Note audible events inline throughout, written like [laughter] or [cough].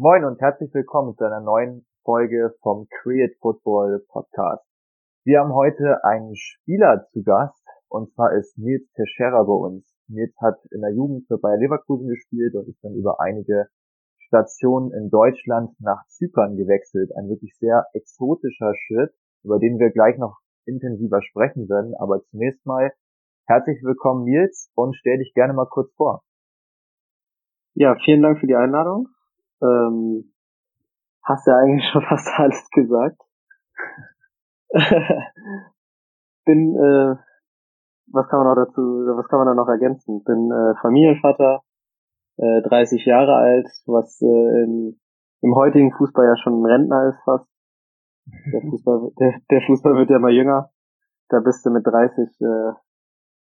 Moin und herzlich willkommen zu einer neuen Folge vom Create Football Podcast. Wir haben heute einen Spieler zu Gast und zwar ist Nils Teixeira bei uns. Nils hat in der Jugend für Bayer Leverkusen gespielt und ist dann über einige Stationen in Deutschland nach Zypern gewechselt. Ein wirklich sehr exotischer Schritt, über den wir gleich noch intensiver sprechen werden. Aber zunächst mal herzlich willkommen Nils und stell dich gerne mal kurz vor. Ja, vielen Dank für die Einladung. Ähm, hast ja eigentlich schon [laughs] fast alles gesagt. [laughs] Bin, äh, was kann man noch dazu, was kann man da noch ergänzen? Bin äh, Familienvater, äh, 30 Jahre alt, was äh, in, im heutigen Fußball ja schon ein Rentner ist fast. Der [laughs] Fußball, der, der Fußball wird ja mal jünger. Da bist du mit 30, äh,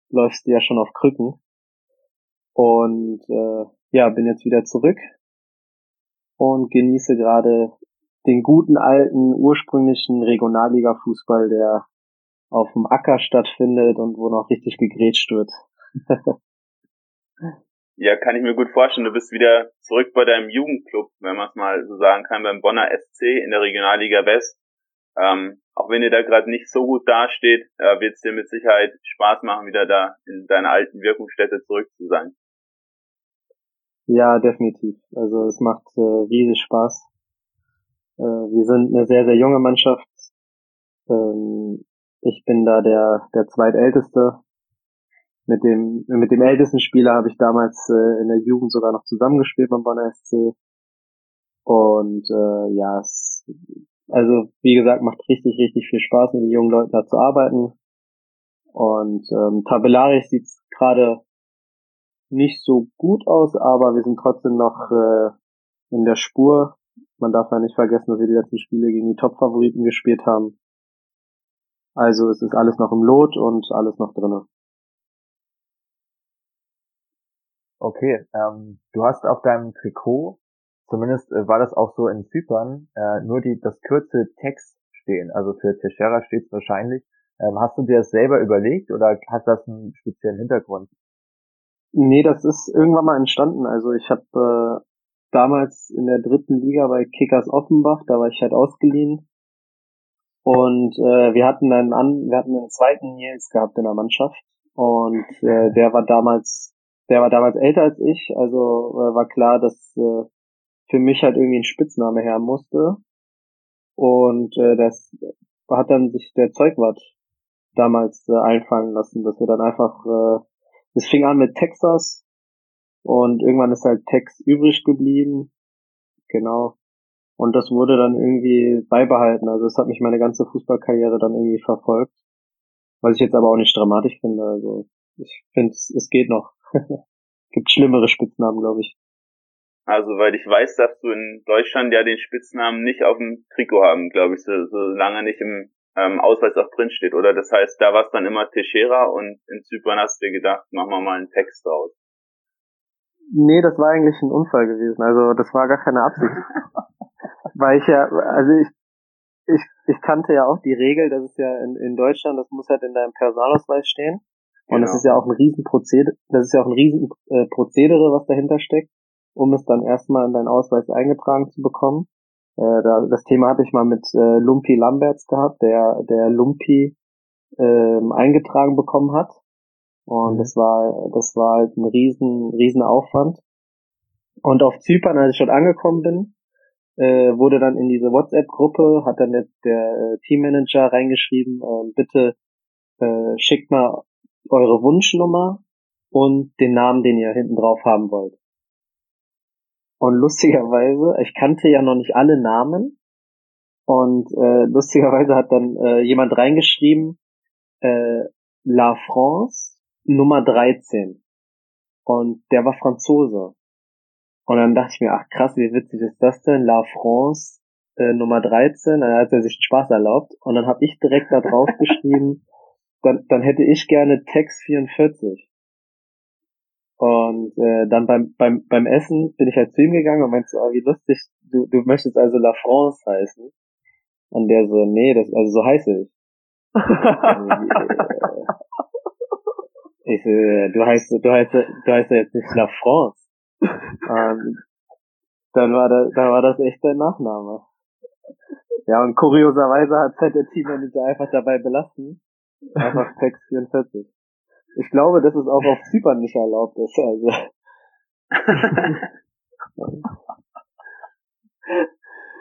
läufst du ja schon auf Krücken. Und äh, ja, bin jetzt wieder zurück und genieße gerade den guten alten ursprünglichen Regionalliga-Fußball, der auf dem Acker stattfindet und wo noch richtig gegrätscht wird. [laughs] ja, kann ich mir gut vorstellen. Du bist wieder zurück bei deinem Jugendclub, wenn man es mal so sagen kann, beim Bonner SC in der Regionalliga West. Ähm, auch wenn ihr da gerade nicht so gut dasteht, äh, wird es dir mit Sicherheit Spaß machen, wieder da in deiner alten Wirkungsstätte zurück zu sein. Ja, definitiv. Also es macht äh, riesig Spaß. Äh, wir sind eine sehr, sehr junge Mannschaft. Ähm, ich bin da der, der zweitälteste. Mit dem, mit dem ältesten Spieler habe ich damals äh, in der Jugend sogar noch zusammengespielt beim Bonner SC. Und äh, ja, es, also wie gesagt, macht richtig, richtig viel Spaß, mit den jungen Leuten da zu arbeiten. Und ähm, tabellarisch sieht's gerade nicht so gut aus, aber wir sind trotzdem noch äh, in der Spur. Man darf ja nicht vergessen, dass wir die letzten Spiele gegen die Top-Favoriten gespielt haben. Also es ist alles noch im Lot und alles noch drinne. Okay, ähm, du hast auf deinem Trikot, zumindest äh, war das auch so in Zypern, äh, nur die das kürze Text stehen. Also für Teixeira steht es wahrscheinlich. Ähm, hast du dir das selber überlegt oder hat das einen speziellen Hintergrund? Nee, das ist irgendwann mal entstanden. Also ich habe äh, damals in der dritten Liga bei Kickers Offenbach, da war ich halt ausgeliehen. Und äh, wir hatten einen an, wir hatten einen zweiten Nils gehabt in der Mannschaft. Und äh, der war damals, der war damals älter als ich, also äh, war klar, dass äh, für mich halt irgendwie ein Spitzname her musste. Und äh, das hat dann sich der Zeugwart damals äh, einfallen lassen, dass wir dann einfach äh, es fing an mit Texas und irgendwann ist halt Tex übrig geblieben. Genau. Und das wurde dann irgendwie beibehalten. Also es hat mich meine ganze Fußballkarriere dann irgendwie verfolgt. Was ich jetzt aber auch nicht dramatisch finde. Also ich finde, es geht noch. [laughs] Gibt schlimmere Spitznamen, glaube ich. Also, weil ich weiß, dass du in Deutschland ja den Spitznamen nicht auf dem Trikot haben, glaube ich, so, solange nicht im ähm, Ausweis auch drin steht, oder? Das heißt, da war es dann immer Teixeira und in Zypern hast du dir gedacht, machen wir mal einen Text draus. Nee, das war eigentlich ein Unfall gewesen. Also das war gar keine Absicht. [laughs] Weil ich ja, also ich, ich, ich kannte ja auch die Regel, dass es ja in, in Deutschland, das muss halt in deinem Personalausweis stehen. Und genau. das ist ja auch ein Riesenprozedere, das ist ja auch ein Riesenprozedere, was dahinter steckt, um es dann erstmal in deinen Ausweis eingetragen zu bekommen. Äh, da, das Thema hatte ich mal mit äh, Lumpi Lamberts gehabt, der der Lumpi ähm, eingetragen bekommen hat. Und mhm. das war das war halt ein riesen riesen Aufwand. Und auf Zypern, als ich schon angekommen bin, äh, wurde dann in diese WhatsApp-Gruppe, hat dann der, der äh, Teammanager reingeschrieben, äh, bitte äh, schickt mal eure Wunschnummer und den Namen, den ihr hinten drauf haben wollt. Und lustigerweise, ich kannte ja noch nicht alle Namen. Und äh, lustigerweise hat dann äh, jemand reingeschrieben, äh, La France Nummer 13. Und der war Franzose. Und dann dachte ich mir, ach krass, wie witzig ist das denn? La France äh, Nummer 13. Dann hat er sich Spaß erlaubt. Und dann habe ich direkt da drauf [laughs] geschrieben, dann, dann hätte ich gerne Text 44. Und äh, dann beim, beim, beim Essen bin ich halt zu ihm gegangen und meinte so, oh, wie lustig, du, du möchtest also La France heißen. Und der so, nee, das, also so heiße ich. ich so, du heißt, du heißt, du heißt jetzt nicht La France. Und dann war das, dann war das echt dein Nachname. Ja, und kurioserweise hat halt der Teammanager einfach dabei belassen. Einfach Text 44. Ich glaube, dass es auch auf Zypern nicht erlaubt ist, also.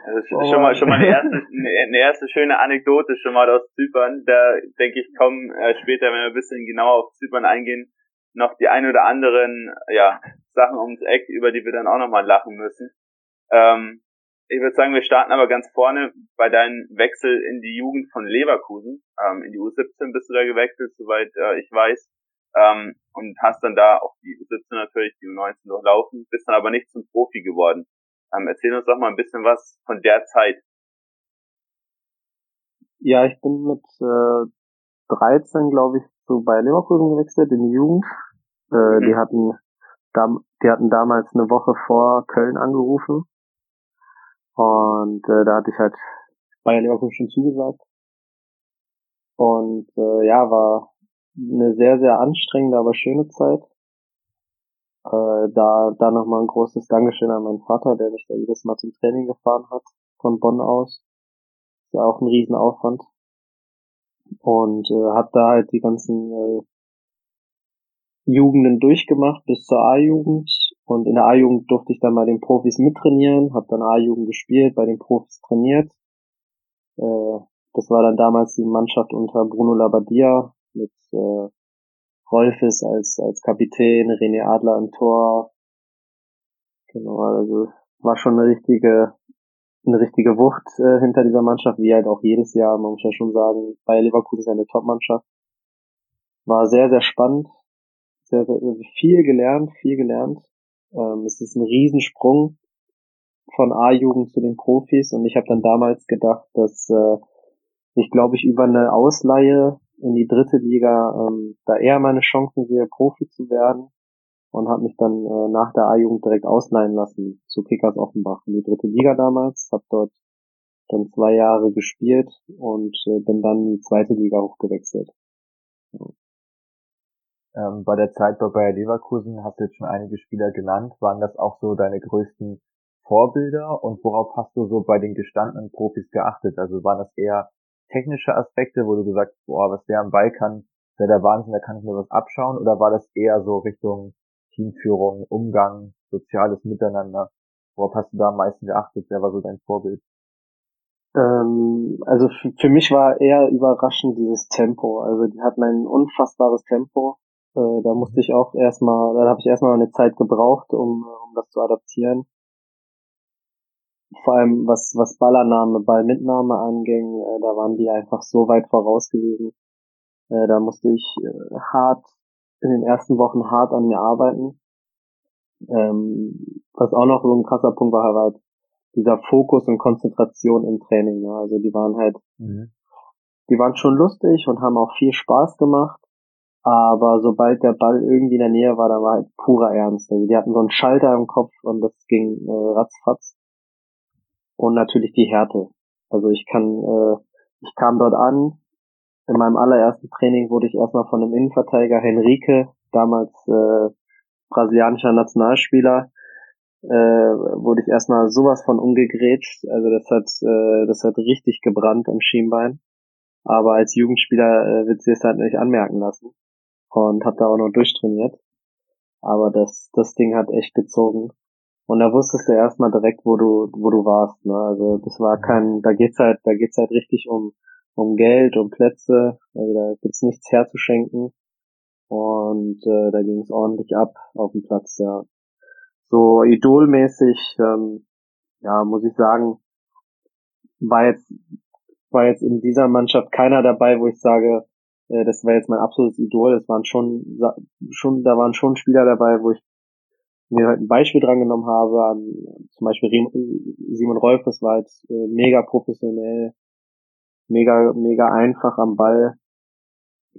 Also schon mal schon mal eine erste, [laughs] eine erste schöne Anekdote schon mal aus Zypern. Da denke ich, kommen äh, später, wenn wir ein bisschen genauer auf Zypern eingehen, noch die ein oder anderen ja, Sachen ums Eck, über die wir dann auch nochmal lachen müssen. Ähm, ich würde sagen, wir starten aber ganz vorne bei deinem Wechsel in die Jugend von Leverkusen. Ähm, in die U17 bist du da gewechselt, soweit äh, ich weiß. Ähm, und hast dann da auch die U17 natürlich, die U19 durchlaufen, bist dann aber nicht zum Profi geworden. Ähm, erzähl uns doch mal ein bisschen was von der Zeit. Ja, ich bin mit äh, 13, glaube ich, so bei Leverkusen gewechselt in die Jugend. Äh, mhm. Die hatten die hatten damals eine Woche vor Köln angerufen und äh, da hatte ich halt Bayern Leverkusen schon zugesagt. Und äh, ja, war eine sehr, sehr anstrengende, aber schöne Zeit. Äh, da da nochmal ein großes Dankeschön an meinen Vater, der mich da jedes Mal zum Training gefahren hat, von Bonn aus. Ist ja auch ein Riesenaufwand. Und äh, hab da halt die ganzen äh, Jugenden durchgemacht bis zur A-Jugend und in der A-Jugend durfte ich dann bei den Profis mittrainieren, habe dann A-Jugend gespielt, bei den Profis trainiert. Äh, das war dann damals die Mannschaft unter Bruno Labbadia mit äh, Rolfes als als Kapitän, René Adler im Tor. Genau, also war schon eine richtige eine richtige Wucht äh, hinter dieser Mannschaft, wie halt auch jedes Jahr, man muss ja schon sagen, Bayer Leverkusen ist eine Top-Mannschaft. War sehr, sehr spannend, sehr, sehr, viel gelernt, viel gelernt. Ähm, es ist ein Riesensprung von A-Jugend zu den Profis und ich habe dann damals gedacht, dass äh, ich glaube ich über eine Ausleihe in die dritte Liga ähm, da eher meine Chancen sehe, Profi zu werden und habe mich dann äh, nach der A-Jugend direkt ausleihen lassen zu Kickers Offenbach in die dritte Liga damals, habe dort dann zwei Jahre gespielt und äh, bin dann in die zweite Liga hochgewechselt. Ähm, bei der Zeit bei Bayer Leverkusen hast du jetzt schon einige Spieler genannt. Waren das auch so deine größten Vorbilder und worauf hast du so bei den gestandenen Profis geachtet? Also waren das eher technische Aspekte, wo du gesagt hast, boah, was der am Ball kann, der der Wahnsinn, da kann ich mir was abschauen? Oder war das eher so Richtung Teamführung, Umgang, soziales Miteinander? Worauf hast du da am meisten geachtet? Wer war so dein Vorbild? Ähm, also für mich war eher überraschend dieses Tempo. Also die hatten ein unfassbares Tempo. Äh, da musste ich auch erstmal, da habe ich erstmal eine Zeit gebraucht, um, um das zu adaptieren. Vor allem was, was Ballannahme, Ballmitnahme anging, äh, da waren die einfach so weit voraus gewesen. Äh, da musste ich äh, hart, in den ersten Wochen hart an mir arbeiten. Ähm, was auch noch so ein krasser Punkt war, war halt dieser Fokus und Konzentration im Training. Ne? Also die waren halt, mhm. die waren schon lustig und haben auch viel Spaß gemacht aber sobald der Ball irgendwie in der Nähe war, da war halt purer Ernst. Also die hatten so einen Schalter im Kopf und das ging äh, ratzfatz. Und natürlich die Härte. Also ich kann, äh, ich kam dort an. In meinem allerersten Training wurde ich erstmal von einem Innenverteidiger Henrique, damals äh, brasilianischer Nationalspieler, äh, wurde ich erstmal sowas von umgegrätscht. Also das hat, äh, das hat richtig gebrannt am Schienbein. Aber als Jugendspieler äh, wird sie es halt nicht anmerken lassen und habe da auch noch durchtrainiert. Aber das, das Ding hat echt gezogen. Und da wusstest du erstmal direkt, wo du, wo du warst. Ne? Also das war kein, da geht's halt, da geht's halt richtig um, um Geld, um Plätze. Also da gibt's nichts herzuschenken. Und äh, da ging es ordentlich ab auf dem Platz, ja. So idolmäßig, ähm, ja, muss ich sagen, war jetzt, war jetzt in dieser Mannschaft keiner dabei, wo ich sage, äh, das war jetzt mein absolutes Idol. Es waren schon, schon, da waren schon Spieler dabei, wo ich mir halt ein Beispiel dran genommen habe, an, zum Beispiel Simon Rolf, das war halt äh, mega professionell, mega, mega einfach am Ball.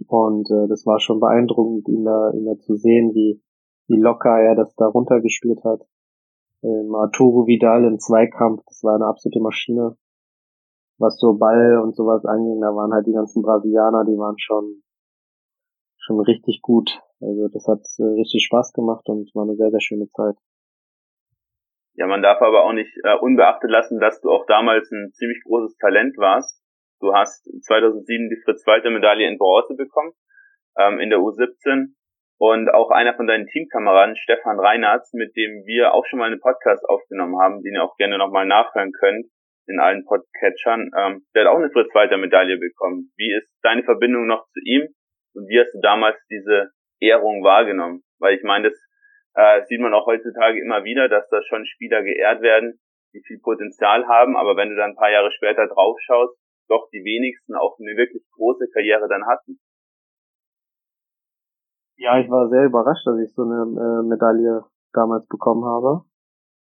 Und äh, das war schon beeindruckend, ihn da, ihn da zu sehen, wie, wie locker er das da runtergespielt hat. Ähm, Arturo Vidal im Zweikampf, das war eine absolute Maschine was so Ball und sowas anging, da waren halt die ganzen Brasilianer, die waren schon schon richtig gut. Also das hat äh, richtig Spaß gemacht und war eine sehr, sehr schöne Zeit. Ja, man darf aber auch nicht äh, unbeachtet lassen, dass du auch damals ein ziemlich großes Talent warst. Du hast 2007 die Fritz-Walter-Medaille in Bronze bekommen, ähm, in der U17. Und auch einer von deinen Teamkameraden, Stefan Reinhardt, mit dem wir auch schon mal einen Podcast aufgenommen haben, den ihr auch gerne nochmal nachhören könnt in allen Podcatchern, ähm, der hat auch eine Fritz-Walter-Medaille bekommen. Wie ist deine Verbindung noch zu ihm? Und wie hast du damals diese Ehrung wahrgenommen? Weil ich meine, das äh, sieht man auch heutzutage immer wieder, dass da schon Spieler geehrt werden, die viel Potenzial haben, aber wenn du dann ein paar Jahre später draufschaust, doch die wenigsten auch eine wirklich große Karriere dann hatten. Ja, ich war sehr überrascht, dass ich so eine äh, Medaille damals bekommen habe.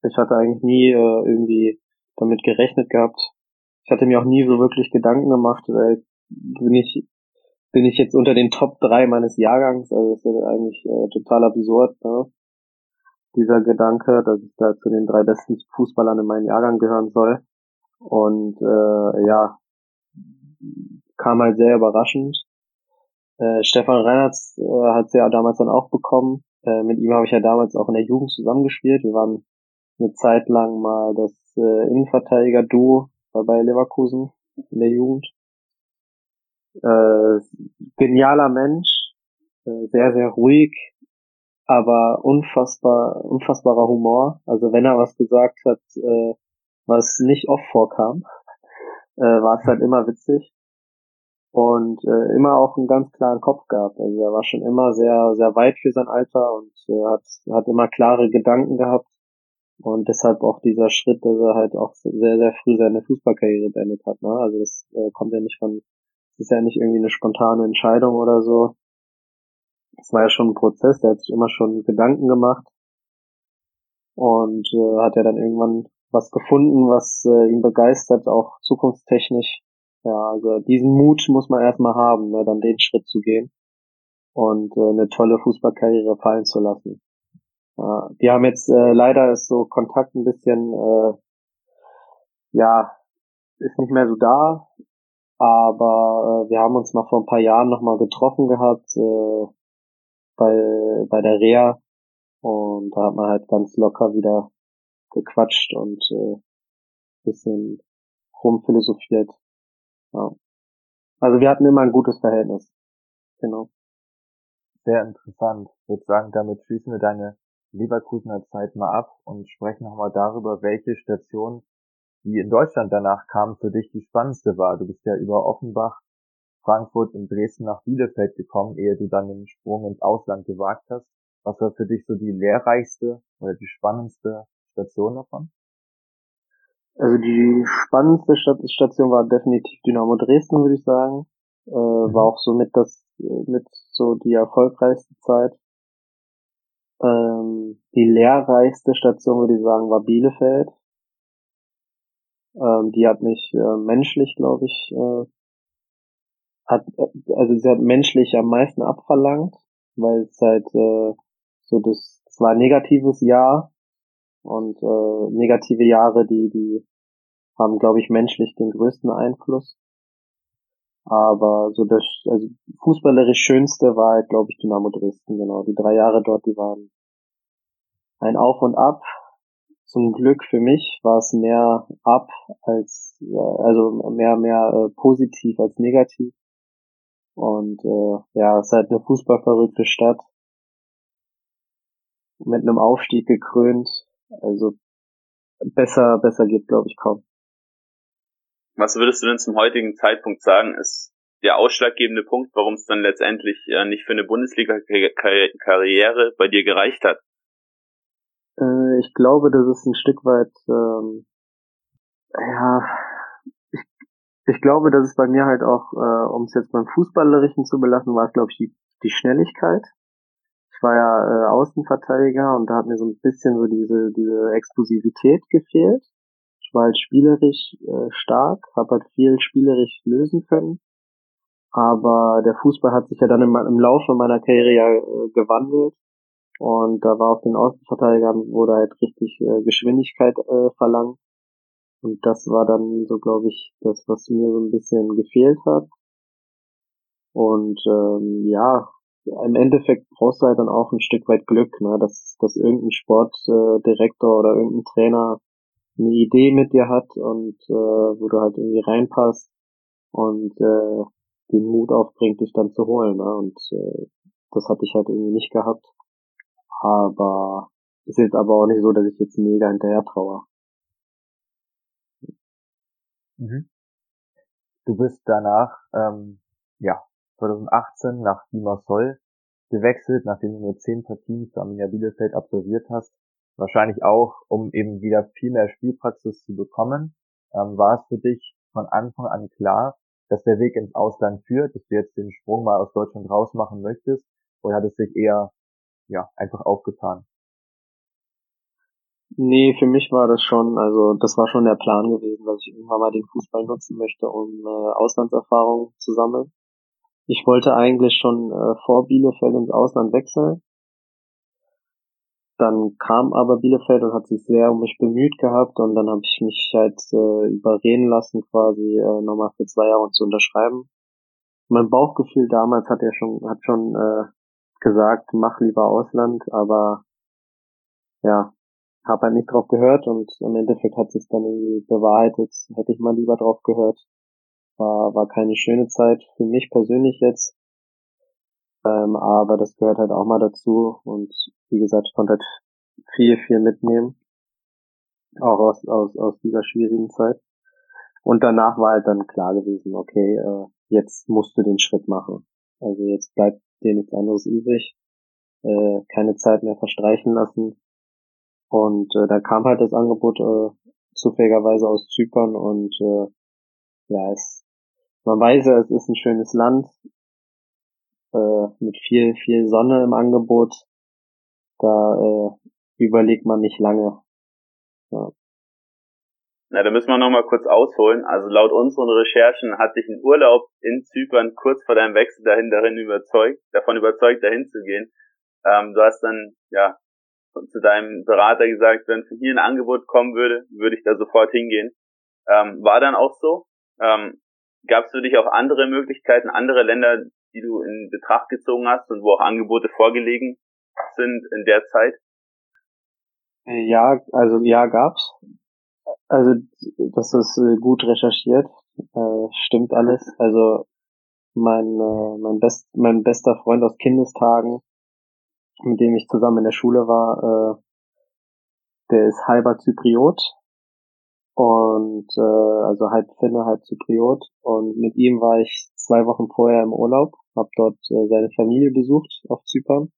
Ich hatte eigentlich nie äh, irgendwie damit gerechnet gehabt. Ich hatte mir auch nie so wirklich Gedanken gemacht, äh, bin ich bin ich jetzt unter den Top 3 meines Jahrgangs, also das ist ja eigentlich äh, total absurd, ne? dieser Gedanke, dass ich da zu den drei besten Fußballern in meinem Jahrgang gehören soll. Und äh, ja, kam halt sehr überraschend. Äh, Stefan Reinhardt äh, hat ja damals dann auch bekommen. Äh, mit ihm habe ich ja damals auch in der Jugend zusammengespielt. Wir waren eine Zeit lang mal das äh, Innenverteidiger-Duo bei Leverkusen in der Jugend. Äh, genialer Mensch, äh, sehr, sehr ruhig, aber unfassbar, unfassbarer Humor. Also wenn er was gesagt hat, äh, was nicht oft vorkam, [laughs] äh, war es halt immer witzig und äh, immer auch einen ganz klaren Kopf gehabt. Also er war schon immer sehr, sehr weit für sein Alter und äh, hat, hat immer klare Gedanken gehabt und deshalb auch dieser Schritt, dass er halt auch sehr, sehr früh seine Fußballkarriere beendet hat. Ne? Also das äh, kommt ja nicht von, das ist ja nicht irgendwie eine spontane Entscheidung oder so, es war ja schon ein Prozess, der hat sich immer schon Gedanken gemacht und äh, hat ja dann irgendwann was gefunden, was äh, ihn begeistert, auch zukunftstechnisch. Ja, also diesen Mut muss man erstmal haben, ne, dann den Schritt zu gehen und äh, eine tolle Fußballkarriere fallen zu lassen. Ja, wir haben jetzt äh, leider ist so Kontakt ein bisschen, äh, ja, ist nicht mehr so da, aber äh, wir haben uns mal vor ein paar Jahren nochmal getroffen gehabt, äh, bei, bei der Reha und da hat man halt ganz locker wieder gequatscht und äh, bisschen rumphilosophiert. Ja. Also wir hatten immer ein gutes Verhältnis. Genau. Sehr interessant. Ich würde sagen, damit schließen wir deine Leverkusener Zeit mal ab und sprechen nochmal darüber, welche Station, die in Deutschland danach kam, für dich die spannendste war. Du bist ja über Offenbach Frankfurt und Dresden nach Bielefeld gekommen, ehe du dann den Sprung ins Ausland gewagt hast. Was war für dich so die lehrreichste oder die spannendste Station davon? Also die spannendste Station war definitiv Dynamo Dresden, würde ich sagen. Äh, mhm. War auch so mit das mit so die erfolgreichste Zeit. Ähm, die lehrreichste Station, würde ich sagen, war Bielefeld. Ähm, die hat mich äh, menschlich, glaube ich, äh, hat, also sie hat menschlich am meisten abverlangt, weil es halt äh, so das, das war ein negatives Jahr und äh, negative Jahre, die, die haben, glaube ich, menschlich den größten Einfluss. Aber so das, also fußballerisch schönste war halt, glaube ich, Dynamo Dresden, genau. Die drei Jahre dort, die waren ein Auf und Ab. Zum Glück für mich war es mehr ab als, äh, also mehr, mehr äh, positiv als negativ. Und äh, ja, es ist halt eine fußballverrückte Stadt. Mit einem Aufstieg gekrönt. Also besser, besser geht, glaube ich, kaum. Was würdest du denn zum heutigen Zeitpunkt sagen, ist der ausschlaggebende Punkt, warum es dann letztendlich äh, nicht für eine Bundesliga-Karriere bei dir gereicht hat? Äh, ich glaube, das ist ein Stück weit, ähm, ja, ich glaube, dass es bei mir halt auch, äh, um es jetzt beim Fußballerischen zu belassen, war es, glaube ich, die, die Schnelligkeit. Ich war ja äh, Außenverteidiger und da hat mir so ein bisschen so diese, diese Explosivität gefehlt. Ich war halt spielerisch äh, stark, habe halt viel spielerisch lösen können. Aber der Fußball hat sich ja dann im, im Laufe meiner Karriere äh, gewandelt. Und da war auf den Außenverteidigern wurde halt richtig äh, Geschwindigkeit äh, verlangt. Und das war dann so, glaube ich, das, was mir so ein bisschen gefehlt hat. Und ähm, ja, im Endeffekt brauchst du halt dann auch ein Stück weit Glück, ne, dass, dass irgendein Sportdirektor oder irgendein Trainer eine Idee mit dir hat und äh, wo du halt irgendwie reinpasst und äh, den Mut aufbringt, dich dann zu holen. Ne? Und äh, das hatte ich halt irgendwie nicht gehabt. Aber ist jetzt aber auch nicht so, dass ich jetzt mega hinterher traue. Mhm. Du bist danach, ähm, ja, 2018 nach Limassol gewechselt, nachdem du nur zehn Partien für Arminia Bielefeld absolviert hast. Wahrscheinlich auch, um eben wieder viel mehr Spielpraxis zu bekommen. Ähm, war es für dich von Anfang an klar, dass der Weg ins Ausland führt, dass du jetzt den Sprung mal aus Deutschland rausmachen möchtest? Oder hat es sich eher, ja, einfach aufgetan? Nee, für mich war das schon, also das war schon der Plan gewesen, dass ich irgendwann mal den Fußball nutzen möchte, um äh, Auslandserfahrung zu sammeln. Ich wollte eigentlich schon äh, vor Bielefeld ins Ausland wechseln. Dann kam aber Bielefeld und hat sich sehr um mich bemüht gehabt und dann habe ich mich halt äh, überreden lassen, quasi äh, nochmal für zwei Jahre zu unterschreiben. Mein Bauchgefühl damals hat ja schon, hat schon äh, gesagt, mach lieber Ausland, aber ja, habe halt nicht drauf gehört und im Endeffekt hat sich dann irgendwie bewahrheitet, hätte ich mal lieber drauf gehört. War, war keine schöne Zeit für mich persönlich jetzt. Ähm, aber das gehört halt auch mal dazu und wie gesagt, ich konnte halt viel, viel mitnehmen. Auch aus, aus, aus dieser schwierigen Zeit. Und danach war halt dann klar gewesen, okay, äh, jetzt musst du den Schritt machen. Also jetzt bleibt dir nichts anderes übrig. Äh, keine Zeit mehr verstreichen lassen und äh, da kam halt das Angebot äh, zufälligerweise aus Zypern und äh, ja, es, man weiß ja, es ist ein schönes Land äh, mit viel, viel Sonne im Angebot. Da äh, überlegt man nicht lange. Ja. Na, da müssen wir nochmal kurz ausholen. Also laut unseren Recherchen hat dich ein Urlaub in Zypern kurz vor deinem Wechsel dahin darin überzeugt, davon überzeugt, dahin zu gehen. Ähm, du hast dann ja zu deinem Berater gesagt, wenn von hier ein Angebot kommen würde, würde ich da sofort hingehen. Ähm, war dann auch so. Ähm, Gab es für dich auch andere Möglichkeiten, andere Länder, die du in Betracht gezogen hast und wo auch Angebote vorgelegen sind in der Zeit? Ja, also ja, gab's. Also das ist äh, gut recherchiert, äh, stimmt alles. Also mein äh, mein best mein bester Freund aus Kindestagen mit dem ich zusammen in der Schule war, äh, der ist halber Zypriot und äh, also halb Finne, halb Zypriot und mit ihm war ich zwei Wochen vorher im Urlaub, habe dort äh, seine Familie besucht auf Zypern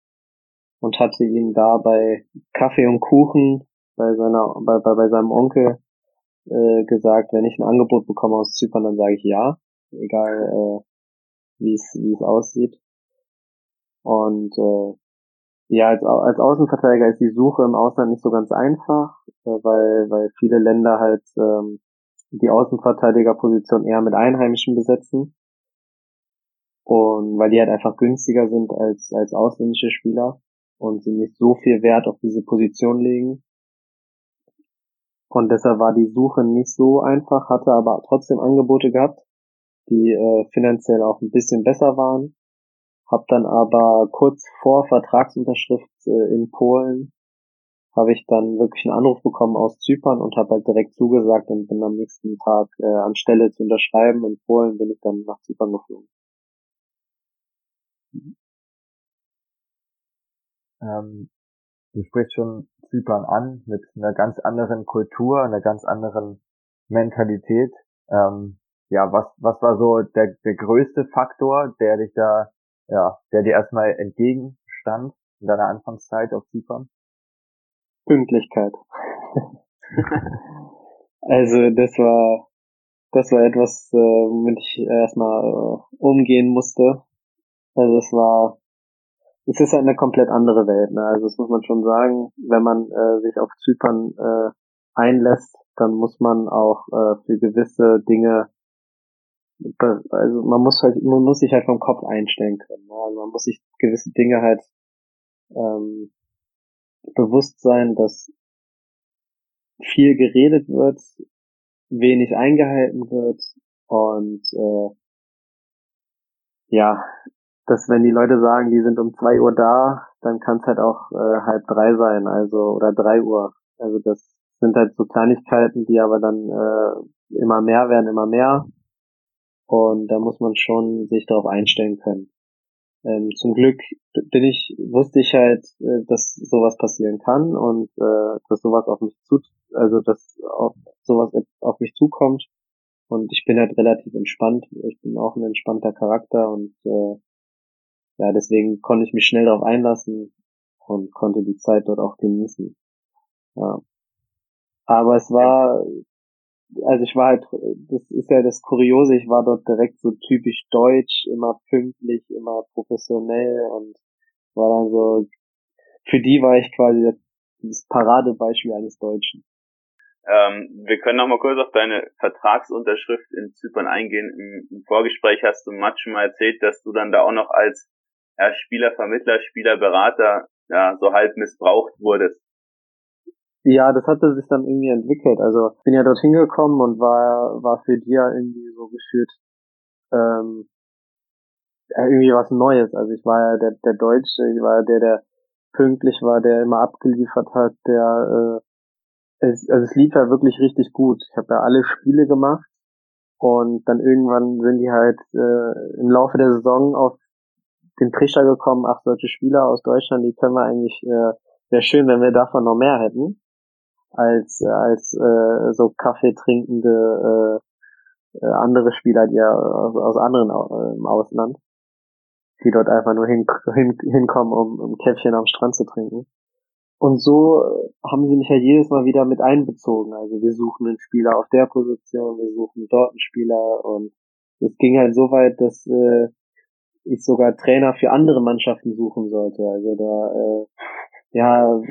und hatte ihn da bei Kaffee und Kuchen bei seiner bei, bei, bei seinem Onkel äh, gesagt, wenn ich ein Angebot bekomme aus Zypern, dann sage ich ja, egal äh, wie es wie es aussieht. Und äh, ja, als, als Außenverteidiger ist die Suche im Ausland nicht so ganz einfach, äh, weil, weil viele Länder halt ähm, die Außenverteidigerposition eher mit Einheimischen besetzen. Und weil die halt einfach günstiger sind als, als ausländische Spieler und sie nicht so viel Wert auf diese Position legen. Und deshalb war die Suche nicht so einfach, hatte aber trotzdem Angebote gehabt, die äh, finanziell auch ein bisschen besser waren hab dann aber kurz vor Vertragsunterschrift äh, in Polen habe ich dann wirklich einen Anruf bekommen aus Zypern und habe halt direkt zugesagt und bin am nächsten Tag äh, anstelle zu unterschreiben in Polen bin ich dann nach Zypern geflogen. Ähm, du sprichst schon Zypern an mit einer ganz anderen Kultur, einer ganz anderen Mentalität. Ähm, ja, was was war so der der größte Faktor, der dich da ja, der dir erstmal entgegenstand in deiner Anfangszeit auf Zypern? Pünktlichkeit. [laughs] also das war das war etwas, äh, womit ich erstmal äh, umgehen musste. Also es war es ist halt eine komplett andere Welt, ne? Also das muss man schon sagen, wenn man äh, sich auf Zypern äh, einlässt, dann muss man auch äh, für gewisse Dinge also man muss halt, man muss sich halt vom Kopf einstellen können. Ne? Also man muss sich gewisse Dinge halt ähm, bewusst sein, dass viel geredet wird, wenig eingehalten wird und äh, ja, dass wenn die Leute sagen, die sind um zwei Uhr da, dann kann es halt auch äh, halb drei sein, also oder drei Uhr. Also das sind halt so Kleinigkeiten, die aber dann äh, immer mehr werden, immer mehr. Und da muss man schon sich darauf einstellen können. Ähm, zum Glück bin ich, wusste ich halt, äh, dass sowas passieren kann und äh, dass sowas auf mich zu, also dass auch sowas auf mich zukommt. Und ich bin halt relativ entspannt. Ich bin auch ein entspannter Charakter und äh, ja, deswegen konnte ich mich schnell darauf einlassen und konnte die Zeit dort auch genießen. Ja. Aber es war, also ich war halt, das ist ja das Kuriose, ich war dort direkt so typisch deutsch, immer pünktlich, immer professionell und war dann so, für die war ich quasi das Paradebeispiel eines Deutschen. Ähm, wir können noch mal kurz auf deine Vertragsunterschrift in Zypern eingehen. Im, Im, Vorgespräch hast du Matt schon mal erzählt, dass du dann da auch noch als ja, Spielervermittler, Spielerberater ja, so halb missbraucht wurdest. Ja, das hatte sich dann irgendwie entwickelt. Also bin ja dorthin gekommen und war, war für die ja irgendwie so gefühlt ähm, irgendwie was Neues. Also ich war ja der, der Deutsche, ich war ja der, der pünktlich war, der immer abgeliefert hat, der äh, es, also es lief ja wirklich richtig gut. Ich habe ja alle Spiele gemacht und dann irgendwann sind die halt äh, im Laufe der Saison auf den Trichter gekommen, ach, solche Spieler aus Deutschland, die können wir eigentlich, äh, wäre schön, wenn wir davon noch mehr hätten, als, äh, als äh, so Kaffee trinkende äh, äh, andere Spieler, die ja aus, aus anderen äh, im Ausland, die dort einfach nur hin, hin, hinkommen, um, um Käffchen am Strand zu trinken. Und so haben sie mich halt jedes Mal wieder mit einbezogen. Also wir suchen einen Spieler auf der Position, wir suchen dort einen Spieler und es ging halt so weit, dass äh, ich sogar Trainer für andere Mannschaften suchen sollte. Also da, äh, ja, [laughs]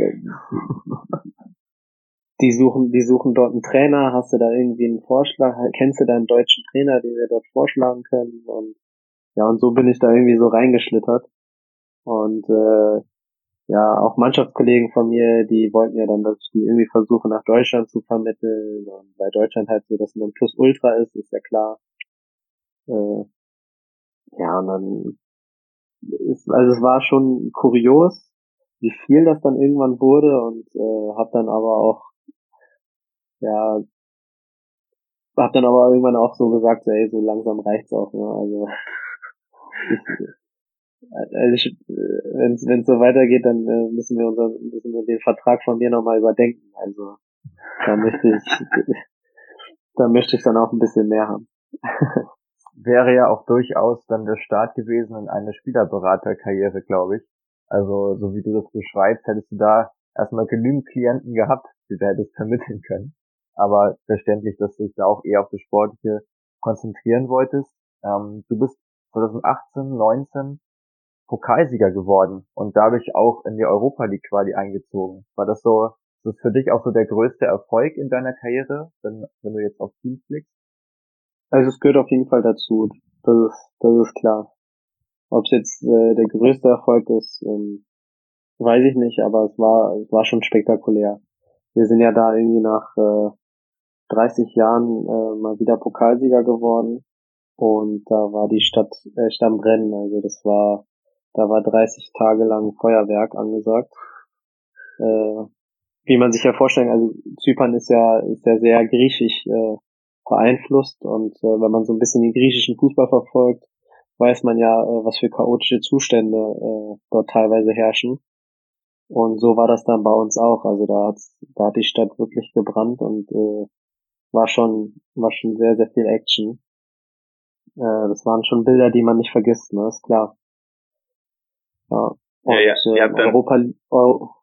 die suchen, die suchen dort einen Trainer, hast du da irgendwie einen Vorschlag, kennst du da einen deutschen Trainer, den wir dort vorschlagen können? Und ja, und so bin ich da irgendwie so reingeschlittert. Und äh, ja, auch Mannschaftskollegen von mir, die wollten ja dann, dass ich die irgendwie versuche nach Deutschland zu vermitteln. Und weil Deutschland halt so das Ultra ist, ist ja klar. Äh, ja, und dann ist, also es war schon kurios, wie viel das dann irgendwann wurde und äh, hab dann aber auch, ja, hab dann aber irgendwann auch so gesagt, ey, so langsam reicht's auch, ne? Also also [laughs] ich, wenn es so weitergeht, dann äh, müssen wir unser, müssen wir den Vertrag von mir nochmal überdenken. Also da möchte ich, [laughs] da möchte ich dann auch ein bisschen mehr haben. [laughs] wäre ja auch durchaus dann der Start gewesen in eine Spielerberaterkarriere, glaube ich. Also, so wie du das beschreibst, hättest du da erstmal genügend Klienten gehabt, die du hättest vermitteln können. Aber verständlich, dass du dich da auch eher auf das Sportliche konzentrieren wolltest. Ähm, du bist 2018, 19 Pokalsieger geworden und dadurch auch in die Europa League Quali eingezogen. War das so, ist das für dich auch so der größte Erfolg in deiner Karriere, wenn, wenn du jetzt auf Teams blickst? Also es gehört auf jeden Fall dazu. Das ist, das ist klar. Ob es jetzt äh, der größte Erfolg ist, ähm, weiß ich nicht, aber es war, es war schon spektakulär. Wir sind ja da irgendwie nach äh, 30 Jahren äh, mal wieder Pokalsieger geworden und da war die Stadt echt am Brennen. Also das war, da war 30 Tage lang Feuerwerk angesagt. Äh, wie man sich ja vorstellen, also Zypern ist ja, ist ja sehr griechisch äh, beeinflusst. Und äh, wenn man so ein bisschen den griechischen Fußball verfolgt, weiß man ja, äh, was für chaotische Zustände äh, dort teilweise herrschen. Und so war das dann bei uns auch. Also da hat, da hat die Stadt wirklich gebrannt und äh, war schon, war schon sehr, sehr viel Action. Äh, das waren schon Bilder, die man nicht vergisst, ne, ist klar. Ja, und, ja, ja. Habt dann Europa, Euro,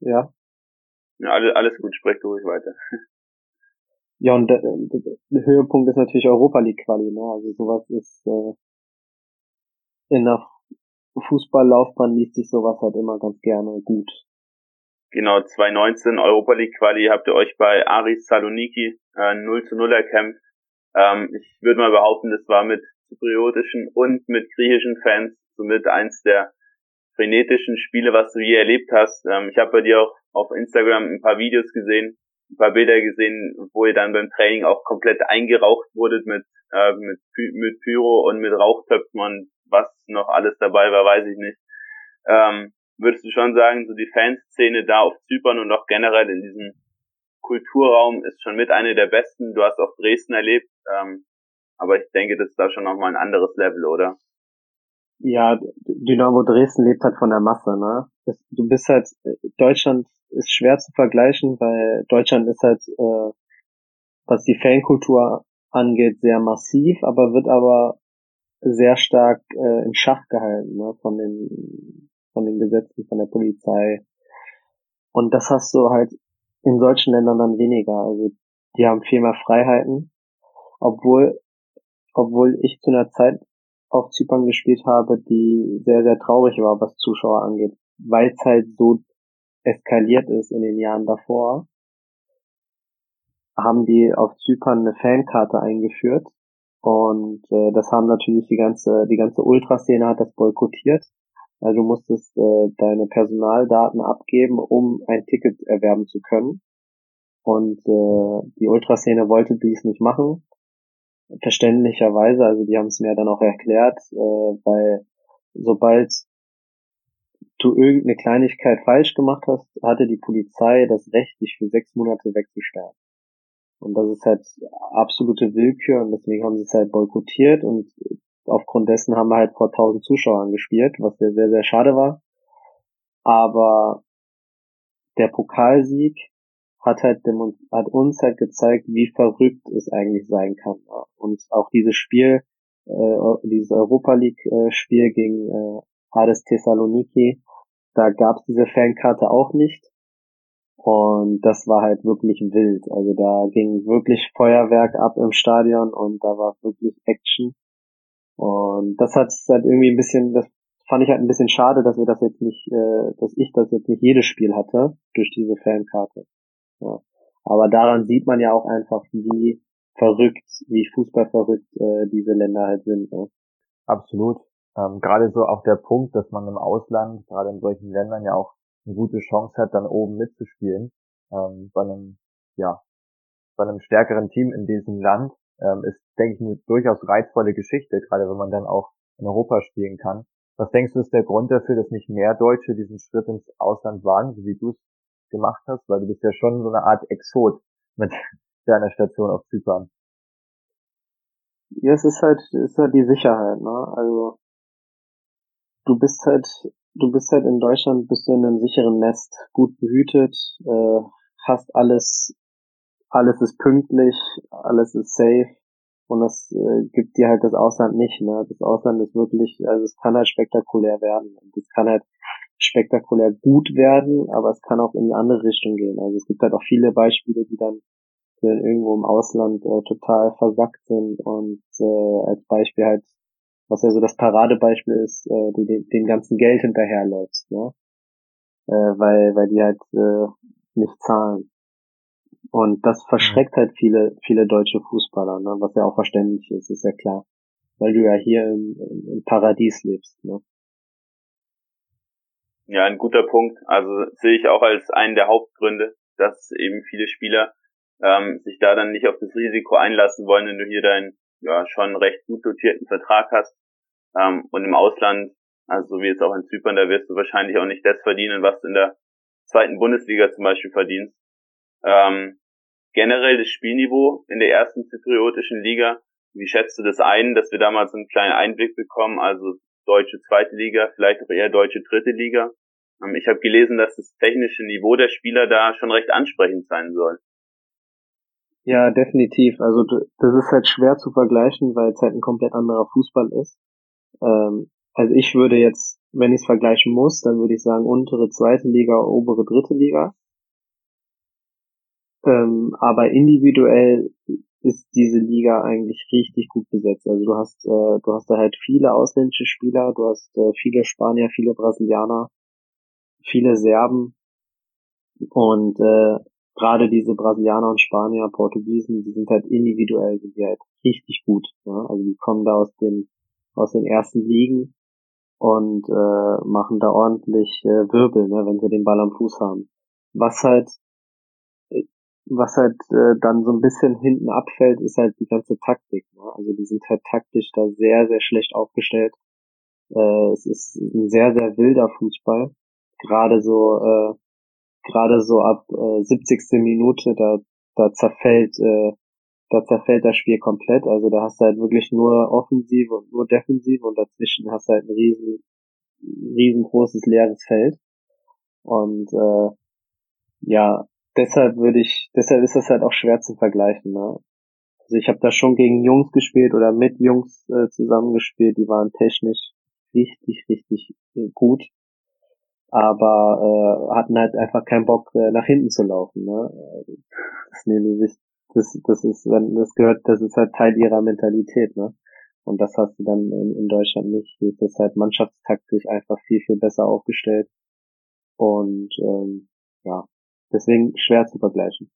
ja. Ja, alles, alles gut, sprecht ruhig weiter. Ja, und der, der Höhepunkt ist natürlich Europa League Quali, ne? Also sowas ist äh, in der Fußballlaufbahn liest sich sowas halt immer ganz gerne gut. Genau, 2019 Europa League Quali habt ihr euch bei Aris Saloniki äh, 0 zu 0 erkämpft. Ähm, ich würde mal behaupten, das war mit zypriotischen und mit griechischen Fans somit eins der frenetischen Spiele, was du je erlebt hast. Ähm, ich habe bei dir auch auf Instagram ein paar Videos gesehen, ein paar Bilder gesehen, wo ihr dann beim Training auch komplett eingeraucht wurdet mit, äh, mit, mit Pyro und mit Rauchtöpfen und was noch alles dabei war, weiß ich nicht. Ähm, würdest du schon sagen, so die Fanszene da auf Zypern und auch generell in diesem Kulturraum ist schon mit eine der besten. Du hast auch Dresden erlebt, ähm, aber ich denke, das ist da schon nochmal ein anderes Level, oder? Ja, Dynamo Dresden lebt halt von der Masse, ne? Du bist halt, Deutschland ist schwer zu vergleichen, weil Deutschland ist halt, äh, was die Fankultur angeht, sehr massiv, aber wird aber sehr stark äh, in Schach gehalten, ne? Von den, von den Gesetzen, von der Polizei. Und das hast du halt in solchen Ländern dann weniger. Also die haben viel mehr Freiheiten, obwohl, obwohl ich zu einer Zeit auf Zypern gespielt habe, die sehr, sehr traurig war, was Zuschauer angeht, weil es halt so eskaliert ist in den Jahren davor, haben die auf Zypern eine Fankarte eingeführt und äh, das haben natürlich die ganze die ganze Ultraszene hat das boykottiert. Also du musstest äh, deine Personaldaten abgeben, um ein Ticket erwerben zu können. Und äh, die Ultraszene wollte dies nicht machen verständlicherweise, also die haben es mir dann auch erklärt, äh, weil sobald du irgendeine Kleinigkeit falsch gemacht hast, hatte die Polizei das Recht, dich für sechs Monate wegzusperren. Und das ist halt absolute Willkür und deswegen haben sie es halt boykottiert und aufgrund dessen haben wir halt vor tausend Zuschauern gespielt, was sehr, sehr, sehr schade war. Aber der Pokalsieg hat halt hat uns halt gezeigt, wie verrückt es eigentlich sein kann. Und auch dieses Spiel, äh, dieses Europa League äh, gegen äh, Hades Thessaloniki, da gab es diese Fankarte auch nicht. Und das war halt wirklich wild. Also da ging wirklich Feuerwerk ab im Stadion und da war wirklich Action. Und das hat halt irgendwie ein bisschen, das fand ich halt ein bisschen schade, dass wir das jetzt nicht, äh, dass ich das jetzt nicht jedes Spiel hatte durch diese Fankarte. Ja. Aber daran sieht man ja auch einfach, wie verrückt, wie fußballverrückt äh, diese Länder halt sind. Ne? Absolut. Ähm, gerade so auch der Punkt, dass man im Ausland, gerade in solchen Ländern ja auch eine gute Chance hat, dann oben mitzuspielen. Ähm, bei einem, ja, bei einem stärkeren Team in diesem Land ähm, ist, denke ich, eine durchaus reizvolle Geschichte, gerade wenn man dann auch in Europa spielen kann. Was denkst du ist der Grund dafür, dass nicht mehr Deutsche diesen Schritt ins Ausland wagen, so wie du es gemacht hast, weil du bist ja schon so eine Art Exot mit [laughs] deiner Station auf Zypern. Ja, es ist halt, ist halt die Sicherheit, ne? Also du bist halt, du bist halt in Deutschland, bist du in einem sicheren Nest, gut behütet, äh, hast alles, alles ist pünktlich, alles ist safe und das äh, gibt dir halt das Ausland nicht, ne? Das Ausland ist wirklich, also es kann halt spektakulär werden und es kann halt spektakulär gut werden, aber es kann auch in die andere Richtung gehen. Also es gibt halt auch viele Beispiele, die dann, die dann irgendwo im Ausland äh, total versackt sind und äh, als Beispiel halt, was ja so das Paradebeispiel ist, äh, du dem, dem ganzen Geld hinterherläufst, ne? Äh, weil, weil die halt äh, nicht zahlen. Und das verschreckt halt viele, viele deutsche Fußballer, ne? was ja auch verständlich ist, ist ja klar. Weil du ja hier im, im Paradies lebst. Ne? Ja, ein guter Punkt. Also sehe ich auch als einen der Hauptgründe, dass eben viele Spieler ähm, sich da dann nicht auf das Risiko einlassen wollen, wenn du hier deinen ja schon recht gut dotierten Vertrag hast. Ähm, und im Ausland, also so wie jetzt auch in Zypern, da wirst du wahrscheinlich auch nicht das verdienen, was du in der zweiten Bundesliga zum Beispiel verdienst. Ähm, generell das Spielniveau in der ersten zypriotischen Liga, wie schätzt du das ein, dass wir da mal so einen kleinen Einblick bekommen? Also deutsche zweite Liga, vielleicht auch eher deutsche dritte Liga. Ähm, ich habe gelesen, dass das technische Niveau der Spieler da schon recht ansprechend sein soll. Ja, definitiv. Also das ist halt schwer zu vergleichen, weil es halt ein komplett anderer Fußball ist. Ähm, also ich würde jetzt, wenn ich es vergleichen muss, dann würde ich sagen untere zweite Liga, obere dritte Liga. Ähm, aber individuell ist diese Liga eigentlich richtig gut besetzt. Also du hast, äh, du hast da halt viele ausländische Spieler, du hast äh, viele Spanier, viele Brasilianer, viele Serben und äh, gerade diese Brasilianer und Spanier, Portugiesen, die sind halt individuell, sind die halt richtig gut. Ja? Also die kommen da aus den aus den ersten Ligen und äh, machen da ordentlich äh, Wirbel, ne, wenn sie den Ball am Fuß haben. Was halt was halt äh, dann so ein bisschen hinten abfällt, ist halt die ganze Taktik. Ne? Also die sind halt taktisch da sehr, sehr schlecht aufgestellt. Äh, es ist ein sehr, sehr wilder Fußball. Gerade so, äh, gerade so ab äh, 70. Minute, da, da zerfällt, äh, da zerfällt das Spiel komplett. Also da hast du halt wirklich nur Offensive und nur Defensive und dazwischen hast du halt ein riesen, riesengroßes leeres Feld. Und äh, ja, deshalb würde ich, deshalb ist das halt auch schwer zu vergleichen. Ne? Also ich habe da schon gegen Jungs gespielt oder mit Jungs äh, zusammengespielt, die waren technisch richtig, richtig äh, gut, aber äh, hatten halt einfach keinen Bock äh, nach hinten zu laufen. Ne? Das nehmen sie sich, das, das ist, das gehört, das ist halt Teil ihrer Mentalität, ne? Und das hast du dann in, in Deutschland nicht. Hier ist das halt mannschaftstaktisch einfach viel, viel besser aufgestellt. Und ähm, ja, deswegen schwer zu vergleichen.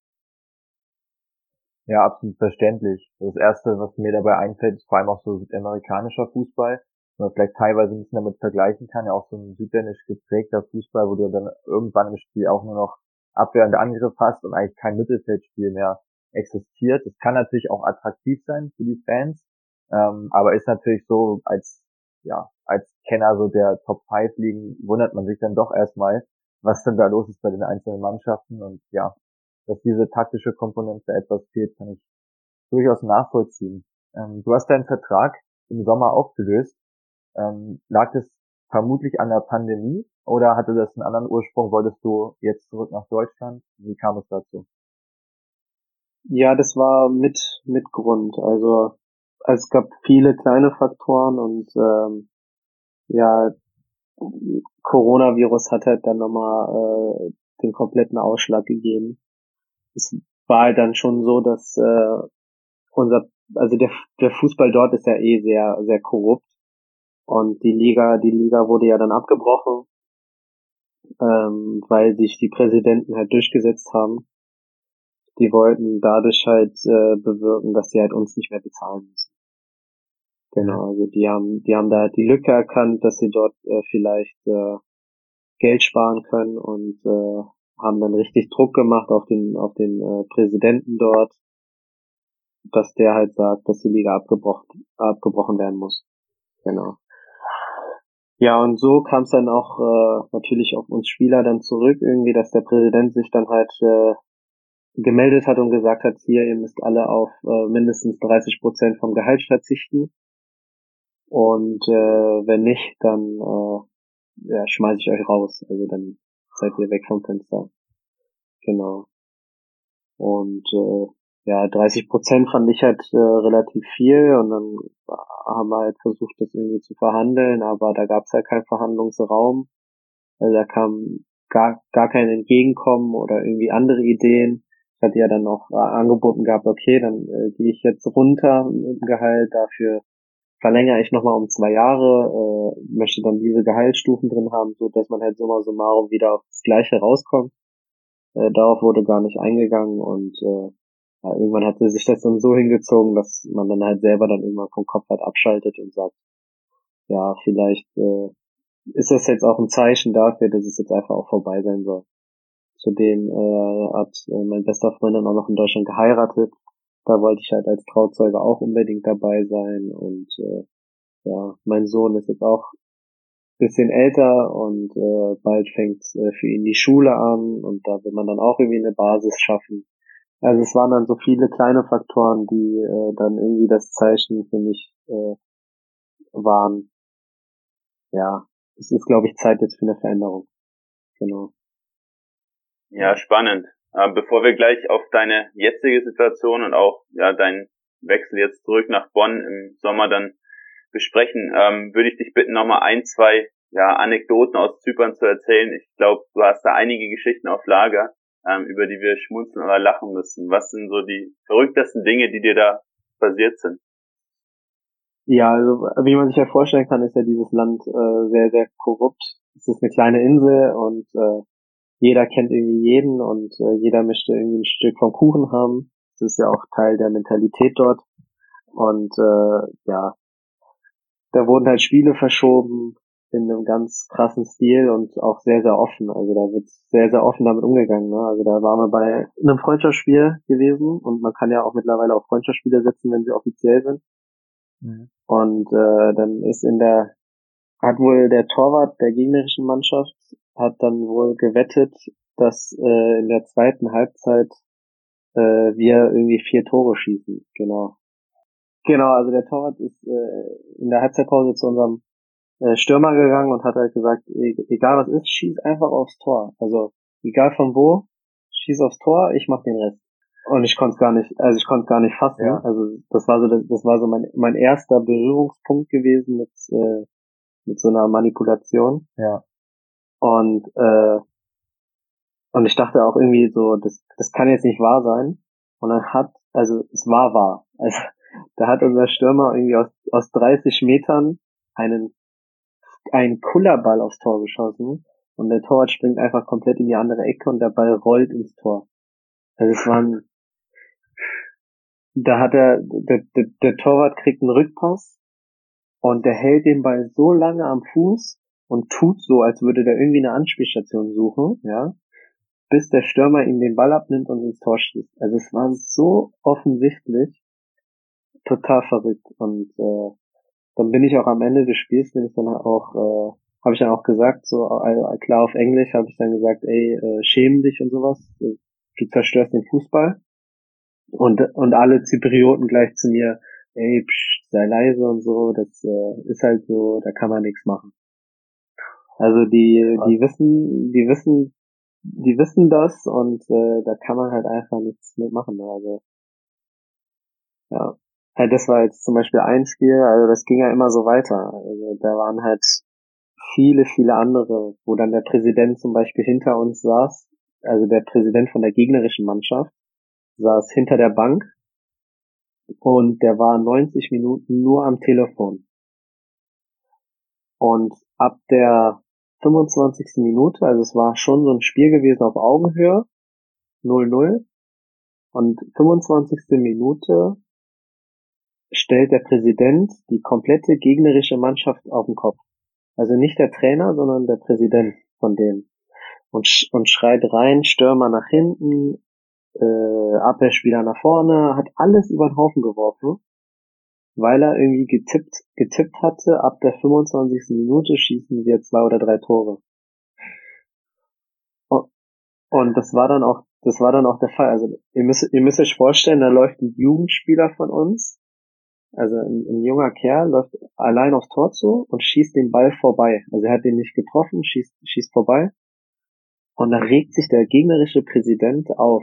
Ja, absolut verständlich. Das erste, was mir dabei einfällt, ist vor allem auch so südamerikanischer Fußball, wo man vielleicht teilweise ein bisschen damit vergleichen kann, ja auch so ein südländisch geprägter Fußball, wo du dann irgendwann im Spiel auch nur noch abwehrende Angriff hast und eigentlich kein Mittelfeldspiel mehr existiert. Das kann natürlich auch attraktiv sein für die Fans, ähm, aber ist natürlich so als ja als Kenner so der Top 5 Ligen wundert man sich dann doch erstmal, was denn da los ist bei den einzelnen Mannschaften und ja, dass diese taktische Komponente etwas fehlt, kann ich durchaus nachvollziehen. Ähm, du hast deinen Vertrag im Sommer aufgelöst. Ähm, lag das vermutlich an der Pandemie oder hatte das einen anderen Ursprung? Wolltest du jetzt zurück nach Deutschland? Wie kam es dazu? Ja, das war mit mit Grund. Also es gab viele kleine Faktoren und ähm, ja, Coronavirus hat halt dann nochmal äh, den kompletten Ausschlag gegeben. Es war halt dann schon so, dass äh, unser, also der, der Fußball dort ist ja eh sehr, sehr korrupt. Und die Liga, die Liga wurde ja dann abgebrochen, ähm, weil sich die Präsidenten halt durchgesetzt haben. Die wollten dadurch halt äh, bewirken, dass sie halt uns nicht mehr bezahlen müssen. Genau, also die haben, die haben da die Lücke erkannt, dass sie dort äh, vielleicht äh, Geld sparen können und äh, haben dann richtig Druck gemacht auf den auf den äh, Präsidenten dort, dass der halt sagt, dass die Liga abgebrochen abgebrochen werden muss. Genau. Ja, und so kam es dann auch äh, natürlich auf uns Spieler dann zurück, irgendwie, dass der Präsident sich dann halt äh, gemeldet hat und gesagt hat, hier, ihr müsst alle auf äh, mindestens 30 Prozent vom Gehalt verzichten. Und äh, wenn nicht, dann äh, ja, schmeiße ich euch raus. Also dann seid ihr weg vom Fenster. Genau. Und äh, ja, 30 Prozent fand ich halt äh, relativ viel und dann haben wir halt versucht, das irgendwie zu verhandeln, aber da gab es halt keinen Verhandlungsraum. Also da kam gar, gar kein Entgegenkommen oder irgendwie andere Ideen. Ich hatte ja dann auch äh, angeboten gehabt, okay, dann äh, gehe ich jetzt runter mit dem Gehalt, dafür verlängere ich nochmal um zwei Jahre, äh, möchte dann diese Gehaltsstufen drin haben, so dass man halt summa summarum wieder auf das Gleiche rauskommt. Äh, darauf wurde gar nicht eingegangen und äh, ja, irgendwann hat sich das dann so hingezogen, dass man dann halt selber dann irgendwann vom Kopf halt abschaltet und sagt, ja, vielleicht äh, ist das jetzt auch ein Zeichen dafür, dass es jetzt einfach auch vorbei sein soll. Zudem äh, hat äh, mein bester Freund dann auch noch in Deutschland geheiratet da wollte ich halt als Trauzeuge auch unbedingt dabei sein und äh, ja, mein Sohn ist jetzt auch bisschen älter und äh, bald fängt äh, für ihn die Schule an und da will man dann auch irgendwie eine Basis schaffen. Also es waren dann so viele kleine Faktoren, die äh, dann irgendwie das Zeichen für mich äh, waren. Ja, es ist, glaube ich, Zeit jetzt für eine Veränderung. Genau. Ja, spannend. Ähm, bevor wir gleich auf deine jetzige Situation und auch ja deinen Wechsel jetzt zurück nach Bonn im Sommer dann besprechen, ähm, würde ich dich bitten, nochmal ein, zwei ja, Anekdoten aus Zypern zu erzählen. Ich glaube, du hast da einige Geschichten auf Lager, ähm, über die wir schmunzeln oder lachen müssen. Was sind so die verrücktesten Dinge, die dir da passiert sind? Ja, also wie man sich ja vorstellen kann, ist ja dieses Land äh, sehr, sehr korrupt. Es ist eine kleine Insel und äh, jeder kennt irgendwie jeden und äh, jeder möchte irgendwie ein Stück vom Kuchen haben. Das ist ja auch Teil der Mentalität dort. Und äh, ja, da wurden halt Spiele verschoben in einem ganz krassen Stil und auch sehr, sehr offen. Also da wird sehr, sehr offen damit umgegangen. Ne? Also da waren wir bei einem Freundschaftsspiel gewesen und man kann ja auch mittlerweile auch Freundschaftsspiele setzen, wenn sie offiziell sind. Mhm. Und äh, dann ist in der hat wohl der Torwart der gegnerischen Mannschaft hat dann wohl gewettet, dass äh, in der zweiten Halbzeit äh, wir irgendwie vier Tore schießen. Genau. Genau, also der Torwart ist äh, in der Halbzeitpause zu unserem äh, Stürmer gegangen und hat halt gesagt, e egal was ist, schieß einfach aufs Tor. Also egal von wo, schieß aufs Tor, ich mach den Rest. Und ich konnte es gar nicht, also ich konnte es gar nicht fassen. Ja. Also das war so, das, das war so mein, mein erster Berührungspunkt gewesen mit äh, mit so einer Manipulation. Ja. Und äh, und ich dachte auch irgendwie so, das das kann jetzt nicht wahr sein. Und dann hat, also es war wahr. Also [laughs] da hat unser Stürmer irgendwie aus aus 30 Metern einen einen Kullerball aufs Tor geschossen und der Torwart springt einfach komplett in die andere Ecke und der Ball rollt ins Tor. Also es waren, [laughs] da hat er, der, der, der Torwart kriegt einen Rückpass und der hält den Ball so lange am Fuß und tut so, als würde der irgendwie eine Anspielstation suchen, ja, bis der Stürmer ihm den Ball abnimmt und ins Tor schießt. Also es war so offensichtlich, total verrückt und äh, dann bin ich auch am Ende des Spiels, bin ich dann auch, äh, habe ich dann auch gesagt, so äh, klar auf Englisch habe ich dann gesagt, ey, äh, schäm dich und sowas, du zerstörst den Fußball. Und und alle Zyprioten gleich zu mir, ey, psch, sei leise und so, das äh, ist halt so, da kann man nichts machen. Also die die wissen, die wissen, die wissen das und äh, da kann man halt einfach nichts mitmachen. Also ja halt das war jetzt zum Beispiel ein Spiel, also das ging ja immer so weiter. Also da waren halt viele, viele andere, wo dann der Präsident zum Beispiel hinter uns saß, also der Präsident von der gegnerischen Mannschaft, saß hinter der Bank und der war 90 Minuten nur am Telefon. Und ab der 25. Minute, also es war schon so ein Spiel gewesen auf Augenhöhe, 0-0. Und 25. Minute stellt der Präsident die komplette gegnerische Mannschaft auf den Kopf. Also nicht der Trainer, sondern der Präsident von denen. Und, sch und schreit rein, Stürmer nach hinten, äh, Abwehrspieler nach vorne, hat alles über den Haufen geworfen, weil er irgendwie getippt, getippt hatte, ab der 25. Minute schießen wir zwei oder drei Tore. Und das war dann auch, das war dann auch der Fall. Also ihr müsst, ihr müsst euch vorstellen, da läuft ein Jugendspieler von uns, also ein, ein, junger Kerl läuft allein aufs Tor zu und schießt den Ball vorbei. Also er hat den nicht getroffen, schießt, schießt vorbei. Und da regt sich der gegnerische Präsident auf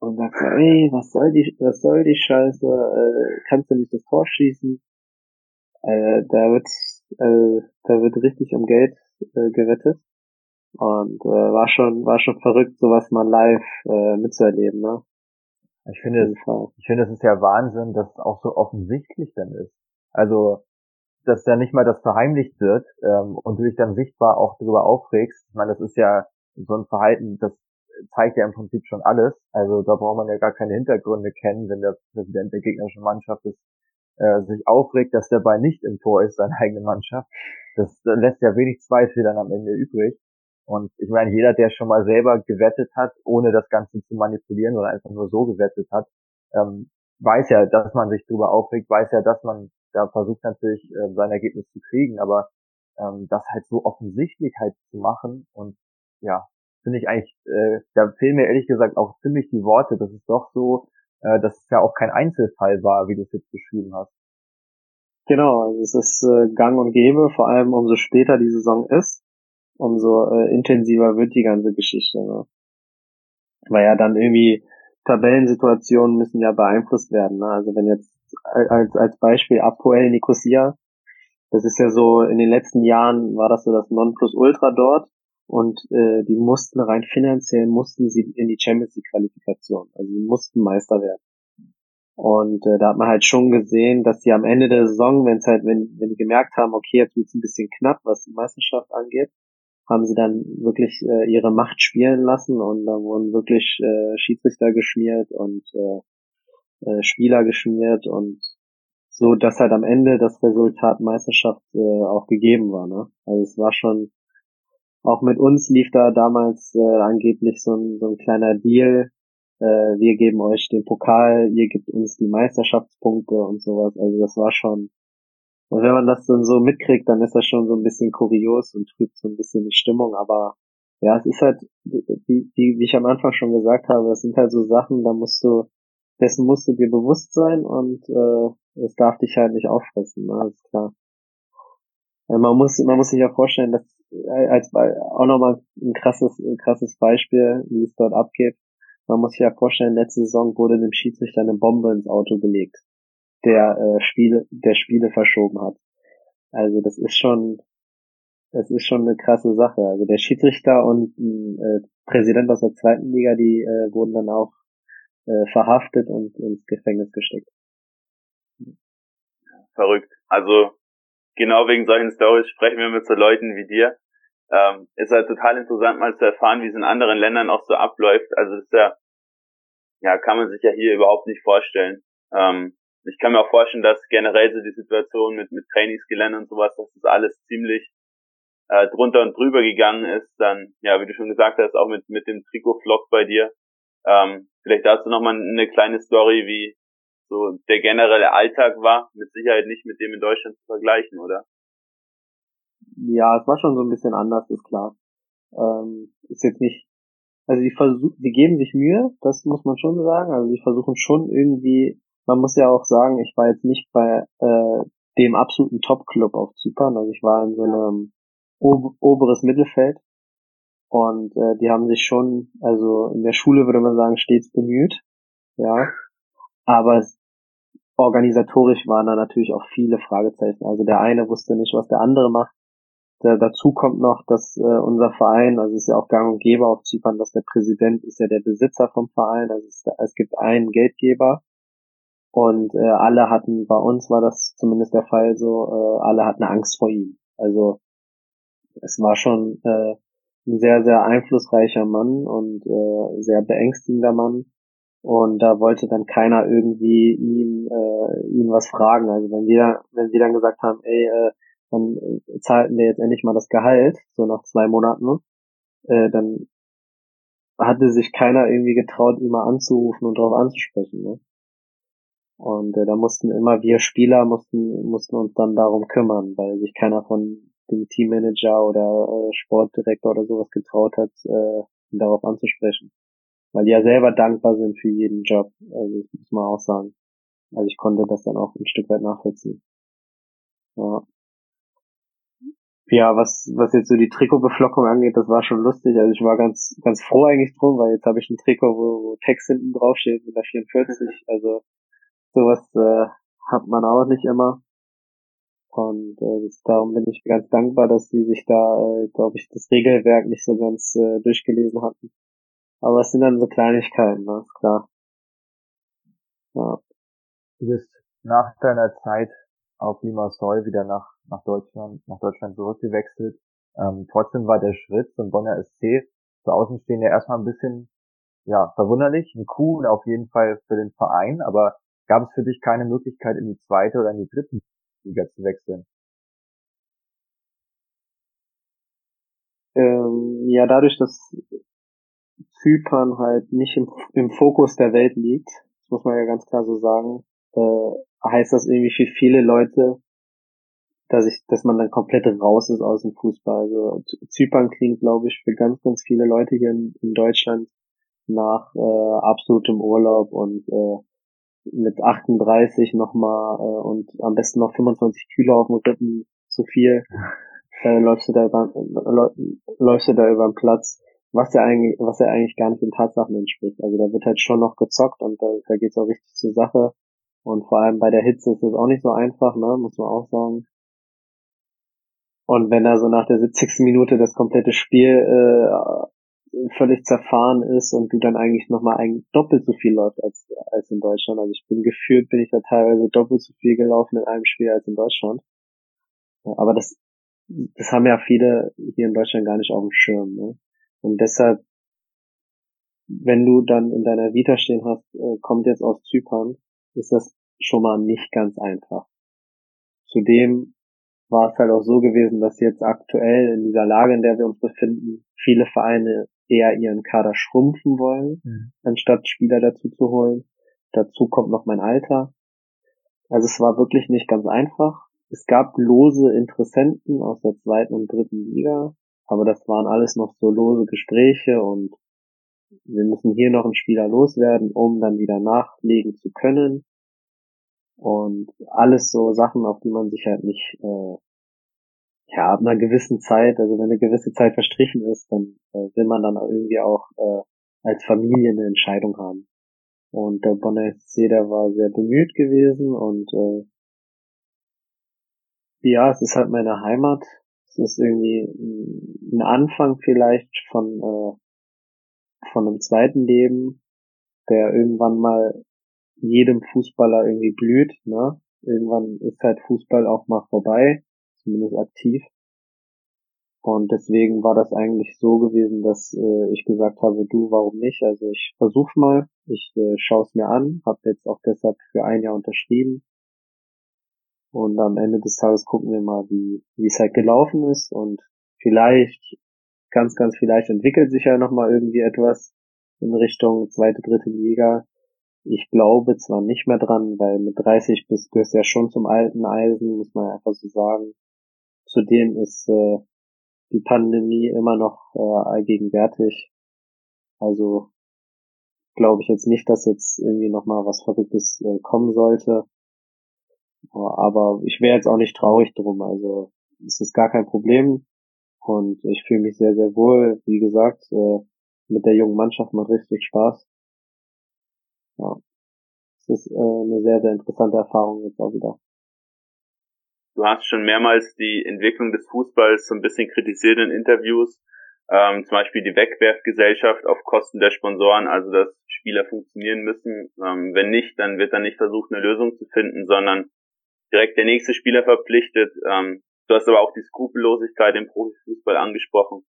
und sagt, ey, was soll die, was soll die Scheiße, äh, kannst du nicht das Tor schießen? Äh, da wird, äh, da wird richtig um Geld äh, gewettet. Und äh, war schon, war schon verrückt, sowas mal live äh, mitzuerleben, ne? Ich finde, es, ich finde, es ist ja Wahnsinn, dass es auch so offensichtlich dann ist. Also, dass da nicht mal das verheimlicht wird ähm, und du dich dann sichtbar auch darüber aufregst. Ich meine, das ist ja so ein Verhalten, das zeigt ja im Prinzip schon alles. Also da braucht man ja gar keine Hintergründe kennen, wenn der Präsident der gegnerischen Mannschaft ist, äh, sich aufregt, dass der Ball nicht im Tor ist, seine [laughs] eigene Mannschaft. Das, das lässt ja wenig Zweifel dann am Ende übrig. Und ich meine, jeder, der schon mal selber gewettet hat, ohne das Ganze zu manipulieren oder einfach nur so gewettet hat, ähm, weiß ja, dass man sich darüber aufregt, weiß ja, dass man da versucht natürlich äh, sein Ergebnis zu kriegen, aber ähm, das halt so offensichtlich halt zu machen und ja, finde ich eigentlich, äh, da fehlen mir ehrlich gesagt auch ziemlich die Worte, das ist doch so, äh, dass es ja auch kein Einzelfall war, wie du es jetzt beschrieben hast. Genau, also es ist äh, gang und gäbe, vor allem umso später die Saison ist umso äh, intensiver wird die ganze Geschichte. Ne? Weil ja dann irgendwie Tabellensituationen müssen ja beeinflusst werden. Ne? Also wenn jetzt als, als Beispiel Apoel Nicosia, das ist ja so, in den letzten Jahren war das so das Nonplusultra dort und äh, die mussten rein finanziell, mussten sie in die Champions League Qualifikation. Also sie mussten Meister werden. Und äh, da hat man halt schon gesehen, dass sie am Ende der Saison, wenn es halt, wenn, wenn die gemerkt haben, okay, jetzt wird es ein bisschen knapp, was die Meisterschaft angeht, haben sie dann wirklich äh, ihre Macht spielen lassen und da wurden wirklich äh, Schiedsrichter geschmiert und äh, äh, Spieler geschmiert und so, dass halt am Ende das Resultat Meisterschaft äh, auch gegeben war. Ne? Also es war schon, auch mit uns lief da damals äh, angeblich so ein, so ein kleiner Deal. Äh, wir geben euch den Pokal, ihr gebt uns die Meisterschaftspunkte und sowas. Also das war schon, Und wenn man das dann so mitkriegt, dann ist das schon so ein bisschen kurios und trübt so ein bisschen die Stimmung. Aber ja, es ist halt, wie, wie, wie ich am Anfang schon gesagt habe, es sind halt so Sachen, da musst du, dessen musst du dir bewusst sein und äh, es darf dich halt nicht auffressen, ne? ist klar. Also man muss, man muss sich ja vorstellen, dass äh, als auch nochmal ein krasses, ein krasses Beispiel, wie es dort abgeht. Man muss sich ja vorstellen, letzte Saison wurde dem Schiedsrichter eine Bombe ins Auto gelegt der äh, Spiele, der Spiele verschoben hat. Also das ist schon, das ist schon eine krasse Sache. Also der Schiedsrichter und ein äh, Präsident aus der zweiten Liga, die äh, wurden dann auch äh, verhaftet und ins Gefängnis gesteckt. Verrückt. Also genau wegen solchen Stories sprechen wir mit so Leuten wie dir. Ähm, ist halt total interessant mal zu erfahren, wie es in anderen Ländern auch so abläuft. Also das ist ja, ja, kann man sich ja hier überhaupt nicht vorstellen. Ähm, ich kann mir auch vorstellen, dass generell so die Situation mit, mit Trainingsgelände und sowas, dass das alles ziemlich äh, drunter und drüber gegangen ist. Dann, ja, wie du schon gesagt hast, auch mit, mit dem Trikot-Vlog bei dir. Ähm, vielleicht dazu nochmal eine kleine Story, wie so der generelle Alltag war. Mit Sicherheit nicht mit dem in Deutschland zu vergleichen, oder? Ja, es war schon so ein bisschen anders, ist klar. Ähm, ist jetzt nicht, also die versuchen, die geben sich Mühe, das muss man schon sagen. Also die versuchen schon irgendwie man muss ja auch sagen, ich war jetzt nicht bei äh, dem absoluten Top-Club auf Zypern. Also ich war in so einem ob oberes Mittelfeld. Und äh, die haben sich schon, also in der Schule würde man sagen, stets bemüht. Ja. Aber organisatorisch waren da natürlich auch viele Fragezeichen. Also der eine wusste nicht, was der andere macht. Da, dazu kommt noch, dass äh, unser Verein, also es ist ja auch gang und gäbe auf Zypern, dass der Präsident ist ja der Besitzer vom Verein. Also es, es gibt einen Geldgeber und äh, alle hatten, bei uns war das zumindest der Fall so, äh, alle hatten Angst vor ihm. Also es war schon äh, ein sehr, sehr einflussreicher Mann und äh, sehr beängstigender Mann. Und da wollte dann keiner irgendwie ihm, äh, ihn was fragen. Also wenn wir, wenn wir dann gesagt haben, ey, äh, dann zahlten wir jetzt endlich mal das Gehalt, so nach zwei Monaten, äh, dann hatte sich keiner irgendwie getraut, ihn mal anzurufen und darauf anzusprechen. Ne? Und äh, da mussten immer wir Spieler mussten, mussten uns dann darum kümmern, weil sich keiner von dem Teammanager oder äh, Sportdirektor oder sowas getraut hat, äh, ihn darauf anzusprechen. Weil die ja selber dankbar sind für jeden Job. Also das muss man auch sagen. Also ich konnte das dann auch ein Stück weit nachvollziehen. Ja. Ja, was, was jetzt so die Trikotbeflockung angeht, das war schon lustig. Also ich war ganz, ganz froh eigentlich drum, weil jetzt habe ich ein Trikot, wo, wo Text hinten draufsteht mit der 44. [laughs] Also sowas äh, hat man auch nicht immer. Und äh, darum bin ich ganz dankbar, dass die sich da, äh, glaube ich, das Regelwerk nicht so ganz äh, durchgelesen hatten. Aber es sind dann so Kleinigkeiten, ne? ist klar. Ja. Du bist nach deiner Zeit auf Limassol wieder nach, nach Deutschland, nach Deutschland zurückgewechselt. Ähm, trotzdem war der Schritt zum Bonner SC für Außenstehende erstmal ein bisschen, ja, verwunderlich, ein Coup und auf jeden Fall für den Verein, aber Gab es für dich keine Möglichkeit, in die zweite oder in die dritte Liga zu wechseln? Ähm, ja, dadurch, dass Zypern halt nicht im, im Fokus der Welt liegt, das muss man ja ganz klar so sagen, äh, heißt das irgendwie für viele Leute, dass ich, dass man dann komplett raus ist aus dem Fußball. Also Zypern klingt, glaube ich, für ganz, ganz viele Leute hier in, in Deutschland nach äh, absolutem Urlaub und äh, mit 38 nochmal äh, und am besten noch 25 Kilo auf dem Rippen zu viel, [laughs] äh, läufst du da über, läufst du da über den Platz, was ja eigentlich, was ja eigentlich gar nicht den Tatsachen entspricht. Also da wird halt schon noch gezockt und da, da geht's auch richtig zur Sache. Und vor allem bei der Hitze ist es auch nicht so einfach, ne, muss man auch sagen. Und wenn er so nach der 70. Minute das komplette Spiel äh, völlig zerfahren ist und du dann eigentlich nochmal ein, doppelt so viel läuft als, als in Deutschland. Also ich bin gefühlt, bin ich da teilweise doppelt so viel gelaufen in einem Spiel als in Deutschland. Aber das, das haben ja viele hier in Deutschland gar nicht auf dem Schirm. Ne? Und deshalb, wenn du dann in deiner Vita stehen hast, äh, kommt jetzt aus Zypern, ist das schon mal nicht ganz einfach. Zudem war es halt auch so gewesen, dass jetzt aktuell in dieser Lage, in der wir uns befinden, viele Vereine eher ihren Kader schrumpfen wollen, mhm. anstatt Spieler dazu zu holen. Dazu kommt noch mein Alter. Also es war wirklich nicht ganz einfach. es gab lose Interessenten aus der zweiten und dritten Liga, aber das waren alles noch so lose Gespräche und wir müssen hier noch einen Spieler loswerden, um dann wieder nachlegen zu können. Und alles so Sachen, auf die man sich halt nicht, äh, ja, ab einer gewissen Zeit, also wenn eine gewisse Zeit verstrichen ist, dann äh, will man dann irgendwie auch äh, als Familie eine Entscheidung haben. Und der Bonner SC, der war sehr bemüht gewesen und äh, ja, es ist halt meine Heimat. Es ist irgendwie ein Anfang vielleicht von, äh, von einem zweiten Leben, der irgendwann mal jedem Fußballer irgendwie blüht, ne? Irgendwann ist halt Fußball auch mal vorbei, zumindest aktiv. Und deswegen war das eigentlich so gewesen, dass äh, ich gesagt habe, du, warum nicht? Also ich versuch mal, ich äh, schaue es mir an, habe jetzt auch deshalb für ein Jahr unterschrieben. Und am Ende des Tages gucken wir mal, wie wie es halt gelaufen ist und vielleicht, ganz, ganz vielleicht entwickelt sich ja nochmal irgendwie etwas in Richtung zweite, dritte Liga. Ich glaube zwar nicht mehr dran, weil mit 30 bist du ja schon zum alten Eisen, muss man einfach so sagen. Zudem ist äh, die Pandemie immer noch äh, allgegenwärtig. Also glaube ich jetzt nicht, dass jetzt irgendwie nochmal was Verrücktes äh, kommen sollte. Aber ich wäre jetzt auch nicht traurig drum. Also es ist gar kein Problem. Und ich fühle mich sehr, sehr wohl. Wie gesagt, äh, mit der jungen Mannschaft macht richtig Spaß. Ja. Es ist äh, eine sehr, sehr interessante Erfahrung jetzt auch wieder. Du hast schon mehrmals die Entwicklung des Fußballs so ein bisschen kritisiert in Interviews. Ähm, zum Beispiel die Wegwerfgesellschaft auf Kosten der Sponsoren, also dass Spieler funktionieren müssen. Ähm, wenn nicht, dann wird dann nicht versucht, eine Lösung zu finden, sondern direkt der nächste Spieler verpflichtet. Ähm, du hast aber auch die Skrupellosigkeit im Profifußball angesprochen.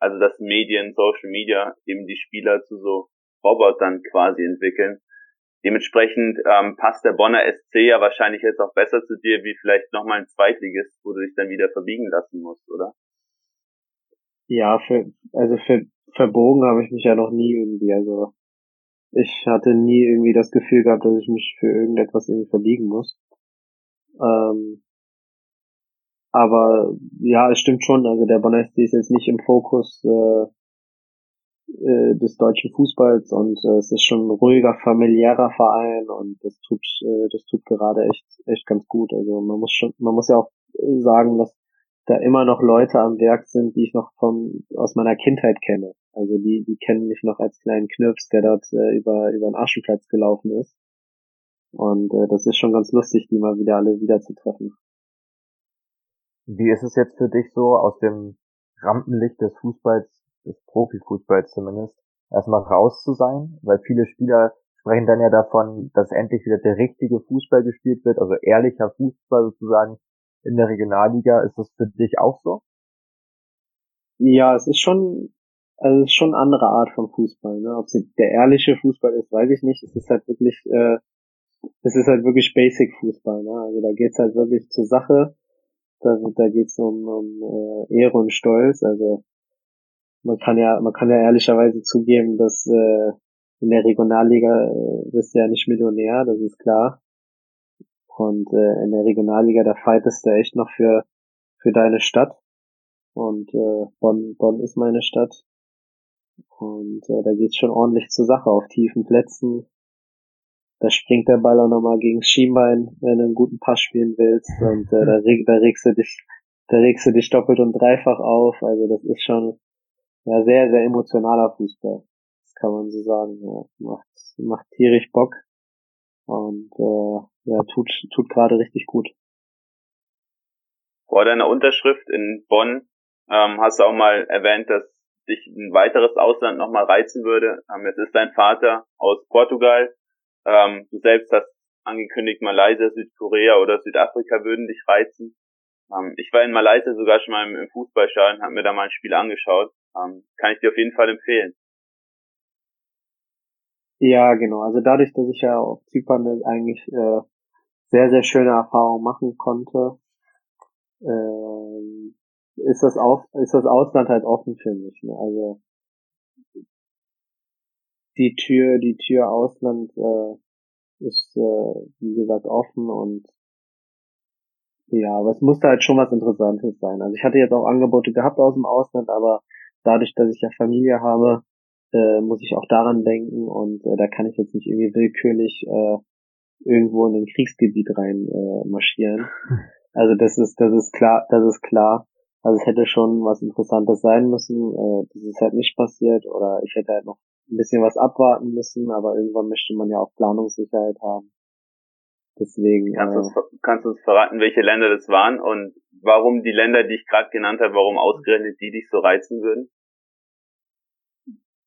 Also dass Medien, Social Media eben die Spieler zu so Robotern quasi entwickeln. Dementsprechend ähm, passt der Bonner SC ja wahrscheinlich jetzt auch besser zu dir, wie vielleicht nochmal ein Zweitligist, wo du dich dann wieder verbiegen lassen musst, oder? Ja, für, also für verbogen habe ich mich ja noch nie irgendwie. Also ich hatte nie irgendwie das Gefühl gehabt, dass ich mich für irgendetwas irgendwie verbiegen muss. Ähm, aber ja, es stimmt schon. Also der Bonner SC ist jetzt nicht im Fokus äh, äh, des deutschen Fußballs und äh, es ist schon ein ruhiger, familiärer Verein und das tut, äh, das tut gerade echt, echt ganz gut. Also man muss schon, man muss ja auch sagen, dass da immer noch Leute am Werk sind, die ich noch vom, aus meiner Kindheit kenne. Also die, die kennen mich noch als kleinen Knirps, der dort äh, über, über den Aschenplatz gelaufen ist. Und äh, das ist schon ganz lustig, die mal wieder alle wiederzutreffen. Wie ist es jetzt für dich so aus dem Rampenlicht des Fußballs des Profifußballs zumindest, erstmal raus zu sein, weil viele Spieler sprechen dann ja davon, dass endlich wieder der richtige Fußball gespielt wird, also ehrlicher Fußball sozusagen in der Regionalliga. Ist das für dich auch so? Ja, es ist schon, also es ist schon eine andere Art von Fußball. Ne? Ob es der ehrliche Fußball ist, weiß ich nicht. Es ist halt wirklich, äh, es ist halt wirklich Basic Fußball. Ne? Also da geht's halt wirklich zur Sache. Da, da geht's um, um äh, Ehre und Stolz. Also man kann ja, man kann ja ehrlicherweise zugeben, dass äh, in der Regionalliga äh, bist du ja nicht Millionär, das ist klar. Und äh, in der Regionalliga, da fightest du echt noch für, für deine Stadt. Und äh, Bonn, Bonn ist meine Stadt. Und äh, da geht's schon ordentlich zur Sache auf tiefen Plätzen. Da springt der Ball auch nochmal gegen Schienbein, wenn du einen guten Pass spielen willst. Und äh, da, [laughs] reg, da regst du dich, da regst du dich doppelt und dreifach auf. Also das ist schon, ja, sehr, sehr emotionaler Fußball. Das kann man so sagen. Ja. Macht, macht tierisch Bock. Und äh, ja, tut, tut gerade richtig gut. Vor deiner Unterschrift in Bonn ähm, hast du auch mal erwähnt, dass dich ein weiteres Ausland nochmal reizen würde. Ähm, jetzt ist dein Vater aus Portugal. Ähm, du selbst hast angekündigt, Malaysia, Südkorea oder Südafrika würden dich reizen. Ähm, ich war in Malaysia sogar schon mal im, im Fußballstadion, habe mir da mal ein Spiel angeschaut. Ähm, kann ich dir auf jeden Fall empfehlen. Ja, genau. Also dadurch, dass ich ja auf Zypern eigentlich äh, sehr, sehr schöne Erfahrungen machen konnte, äh, ist das auch, ist das Ausland halt offen für mich. Ne? Also die Tür, die Tür Ausland äh, ist, äh, wie gesagt, offen und Ja, aber es musste halt schon was Interessantes sein. Also ich hatte jetzt auch Angebote gehabt aus dem Ausland, aber dadurch, dass ich ja Familie habe, äh, muss ich auch daran denken und äh, da kann ich jetzt nicht irgendwie willkürlich äh, irgendwo in ein Kriegsgebiet rein äh, marschieren. [laughs] Also das ist, das ist klar, das ist klar. Also es hätte schon was Interessantes sein müssen. Äh, das ist halt nicht passiert oder ich hätte halt noch ein bisschen was abwarten müssen, aber irgendwann möchte man ja auch Planungssicherheit haben. Deswegen. Kannst, äh, du uns, kannst du uns verraten, welche Länder das waren und warum die Länder, die ich gerade genannt habe, warum ausgerechnet die dich so reizen würden?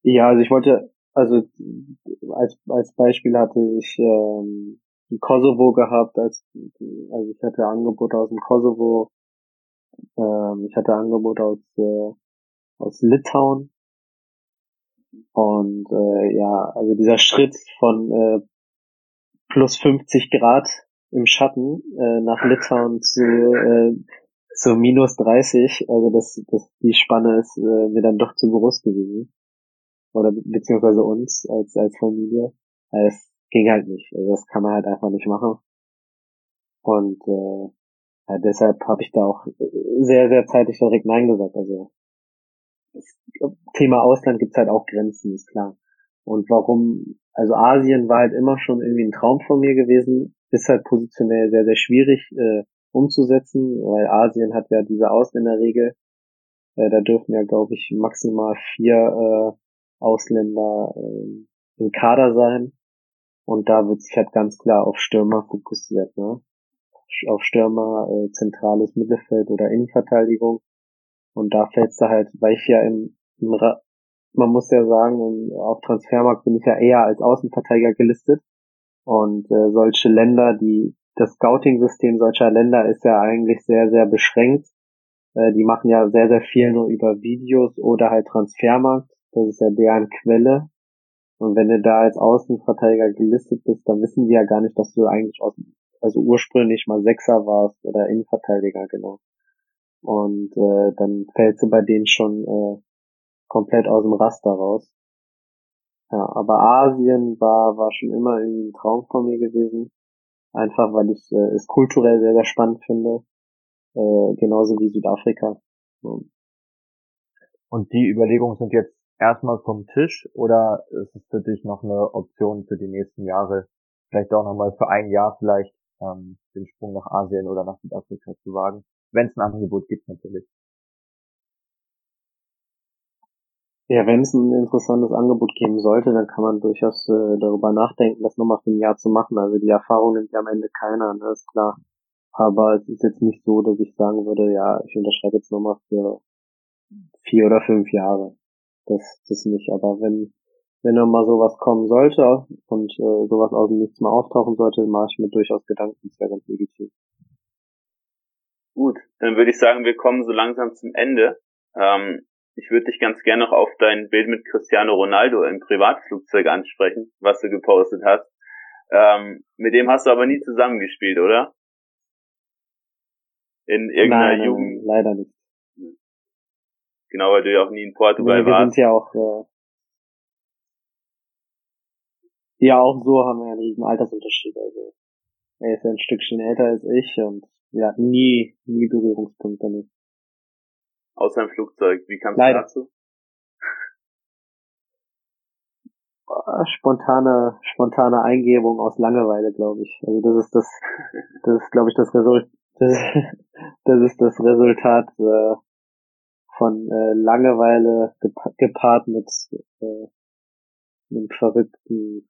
Ja, also ich wollte, also als als Beispiel hatte ich ähm, Kosovo gehabt, als also ich hatte Angebote aus dem Kosovo, ähm, ich hatte Angebote aus äh, aus Litauen und äh, ja, also dieser Schritt von äh, plus 50 Grad im Schatten äh, nach Litauen zu äh, zu minus 30, also das, das die Spanne ist äh, mir dann doch zu groß gewesen oder beziehungsweise uns als als Familie. Es ging halt nicht. Also das kann man halt einfach nicht machen. Und äh, ja, deshalb habe ich da auch sehr, sehr zeitig direkt Nein gesagt. Also das Thema Ausland gibt's halt auch Grenzen, ist klar. Und warum, also Asien war halt immer schon irgendwie ein Traum von mir gewesen, ist halt positionell sehr, sehr schwierig äh, umzusetzen, weil Asien hat ja diese Ausländerregel. Äh, da dürfen ja, glaube ich, maximal vier äh, Ausländer äh, im Kader sein. Und da wird sich halt ganz klar auf Stürmer fokussiert, ne? Auf Stürmer, äh, zentrales Mittelfeld oder Innenverteidigung. Und da fällt's da halt, weil ich ja im, im Ra man muss ja sagen, auf Transfermarkt bin ich ja eher als Außenverteidiger gelistet. Und äh, solche Länder, die das Scouting-System solcher Länder ist ja eigentlich sehr, sehr beschränkt. Äh, die machen ja sehr, sehr viel nur über Videos oder halt Transfermarkt. Das ist ja deren Quelle. Und wenn du da als Außenverteidiger gelistet bist, dann wissen die ja gar nicht, dass du eigentlich aus, also ursprünglich mal Sechser warst oder Innenverteidiger, genau. Und äh, dann fällst du bei denen schon äh, komplett aus dem Raster raus. Ja, aber Asien war, war schon immer irgendwie ein Traum von mir gewesen. Einfach weil ich äh, es kulturell sehr, sehr spannend finde. Äh, genauso wie Südafrika. Und die Überlegungen sind jetzt erstmal vom Tisch oder ist es für dich noch eine Option für die nächsten Jahre, vielleicht auch nochmal für ein Jahr vielleicht ähm, den Sprung nach Asien oder nach Südafrika zu wagen, wenn es ein Angebot gibt natürlich. Ja, wenn es ein interessantes Angebot geben sollte, dann kann man durchaus äh, darüber nachdenken, das nochmal für ein Jahr zu machen. Also die Erfahrung nimmt ja am Ende keiner, ne, ist klar. Aber es ist jetzt nicht so, dass ich sagen würde, ja, ich unterschreibe jetzt nochmal für vier oder fünf Jahre das, das nicht. Aber wenn, wenn dann mal sowas kommen sollte und äh, sowas aus dem Nichts mal auftauchen sollte, mache ich mir durchaus Gedanken, das wäre ganz legitim. Gut, dann würde ich sagen, wir kommen so langsam zum Ende. Ähm, ich würde dich ganz gerne noch auf dein Bild mit Cristiano Ronaldo im Privatflugzeug ansprechen, was du gepostet hast. Ähm, mit dem hast du aber nie zusammengespielt, oder? In irgendeiner nein, Jugend. Nein, leider nicht. Genau, weil du ja auch nie in Portugal wir warst. sind ja auch, äh, ja, auch so haben wir einen riesen Altersunterschied. Also er ist ja ein Stückchen älter als ich und wir hatten nie, nie Berührungspunkte damit. Außer im Flugzeug. Wie kamst du dazu? Spontane, spontane Eingebung aus Langeweile, glaube ich. Also das ist das, [laughs] das ist, glaube ich, das Resultat, das, [laughs] das ist das Resultat äh, von äh, Langeweile gepa gepaart mit, äh, einem verrückten,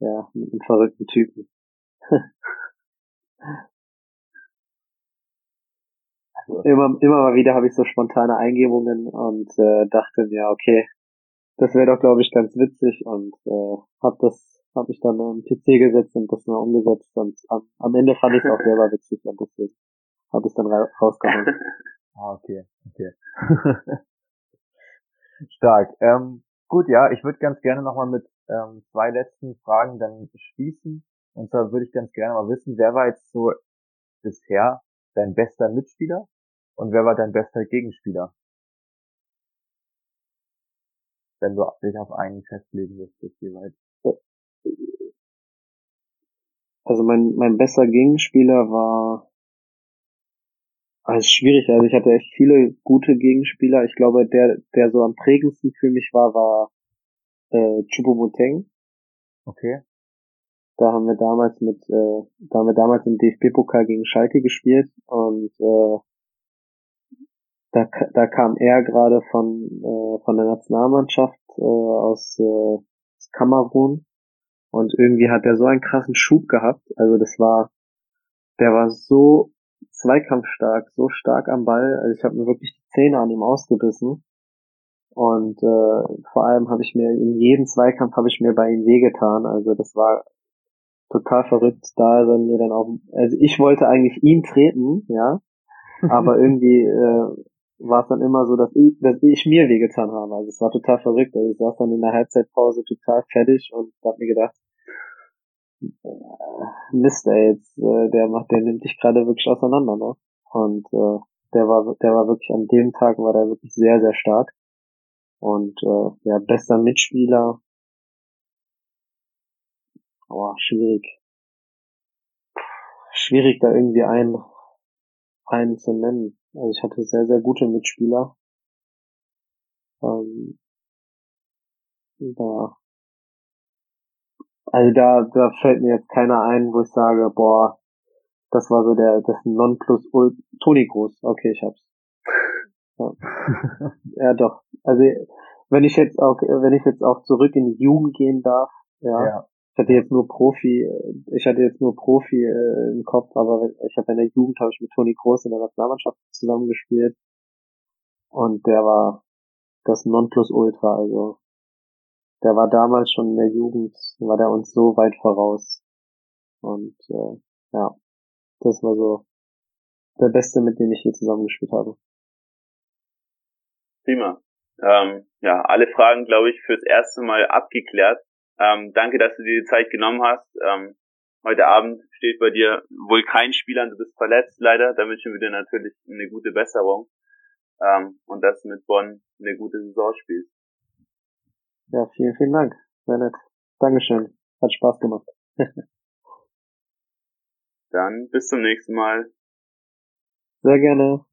ja, mit einem verrückten Typen. [laughs] [laughs] immer, immer mal wieder habe ich so spontane Eingebungen und äh, dachte mir, okay, das wäre doch, glaube ich, ganz witzig und äh, habe das, habe ich dann am PC gesetzt und das mal umgesetzt und am, am Ende fand ich es auch selber witzig und deswegen habe ich dann ra rausgehauen. [laughs] Ah, okay, okay. [laughs] Stark. Ähm, gut, ja, ich würde ganz gerne nochmal mit ähm, zwei letzten Fragen dann schließen. Und zwar würde ich ganz gerne mal wissen, wer war jetzt so bisher dein bester Mitspieler und wer war dein bester Gegenspieler? Wenn du dich auf einen festlegen müsstest jeweils. Also mein, mein bester Gegenspieler war Also schwierig, also ich hatte echt viele gute Gegenspieler. Ich glaube, der, der so am prägendsten für mich war, war äh, Chubomoteng. Okay. Da haben wir damals mit, äh, da haben wir damals im DFB-Pokal gegen Schalke gespielt und äh, da, da kam er gerade von, äh, von der Nationalmannschaft äh, aus äh, Kamerun und irgendwie hat er so einen krassen Schub gehabt. Also das war, der war so zweikampfstark, so stark am Ball. Also ich habe mir wirklich die Zähne an ihm ausgebissen. Und äh, vor allem habe ich mir in jedem Zweikampf habe ich mir bei ihm wehgetan. Also das war total verrückt. Da ist er mir dann auch, also ich wollte eigentlich ihn treten, ja, [laughs] aber irgendwie äh, war es dann immer so, dass ich, dass ich mir wehgetan habe. Also es war total verrückt. Also ich saß dann in der Halbzeitpause total fertig und hab mir gedacht, äh, Mist, ey, jetzt, äh, der macht, der nimmt dich gerade wirklich auseinander, ne? Und äh, der war, der war wirklich an dem Tag war der wirklich sehr, sehr stark. Und äh, ja, bester Mitspieler. Oh, schwierig. Schwierig da irgendwie einen, einen zu nennen. Also ich hatte sehr, sehr gute Mitspieler. Ähm, da also da, da fällt mir jetzt keiner ein, wo ich sage, boah, das war so der, das Nonplus Toni Groß. Okay, ich hab's. Ja. [laughs] ja, doch. Also wenn ich jetzt auch, wenn ich jetzt auch zurück in die Jugend gehen darf, ja. ja. Ich hatte jetzt nur Profi, ich hatte jetzt nur Profi äh, im Kopf, aber ich habe in der Jugend habe ich mit Toni Groß in der Nationalmannschaft zusammengespielt und der war das Nonplusultra, also der war damals schon in der Jugend, war der uns so weit voraus. Und äh, ja, das war so der Beste, mit dem ich hier zusammengespielt habe. Prima. Ähm, ja, alle Fragen, glaube ich, fürs erste Mal abgeklärt. Ähm, danke, dass du dir die Zeit genommen hast. Ähm, heute Abend steht bei dir wohl kein Spieler du bist verletzt leider. Da wünschen wir dir natürlich eine gute Besserung ähm, und dass du mit Bonn eine gute Saison spielst. Ja, vielen, vielen Dank. Sehr nett. Dankeschön. Hat Spaß gemacht. [laughs] Dann bis zum nächsten Mal. Sehr gerne.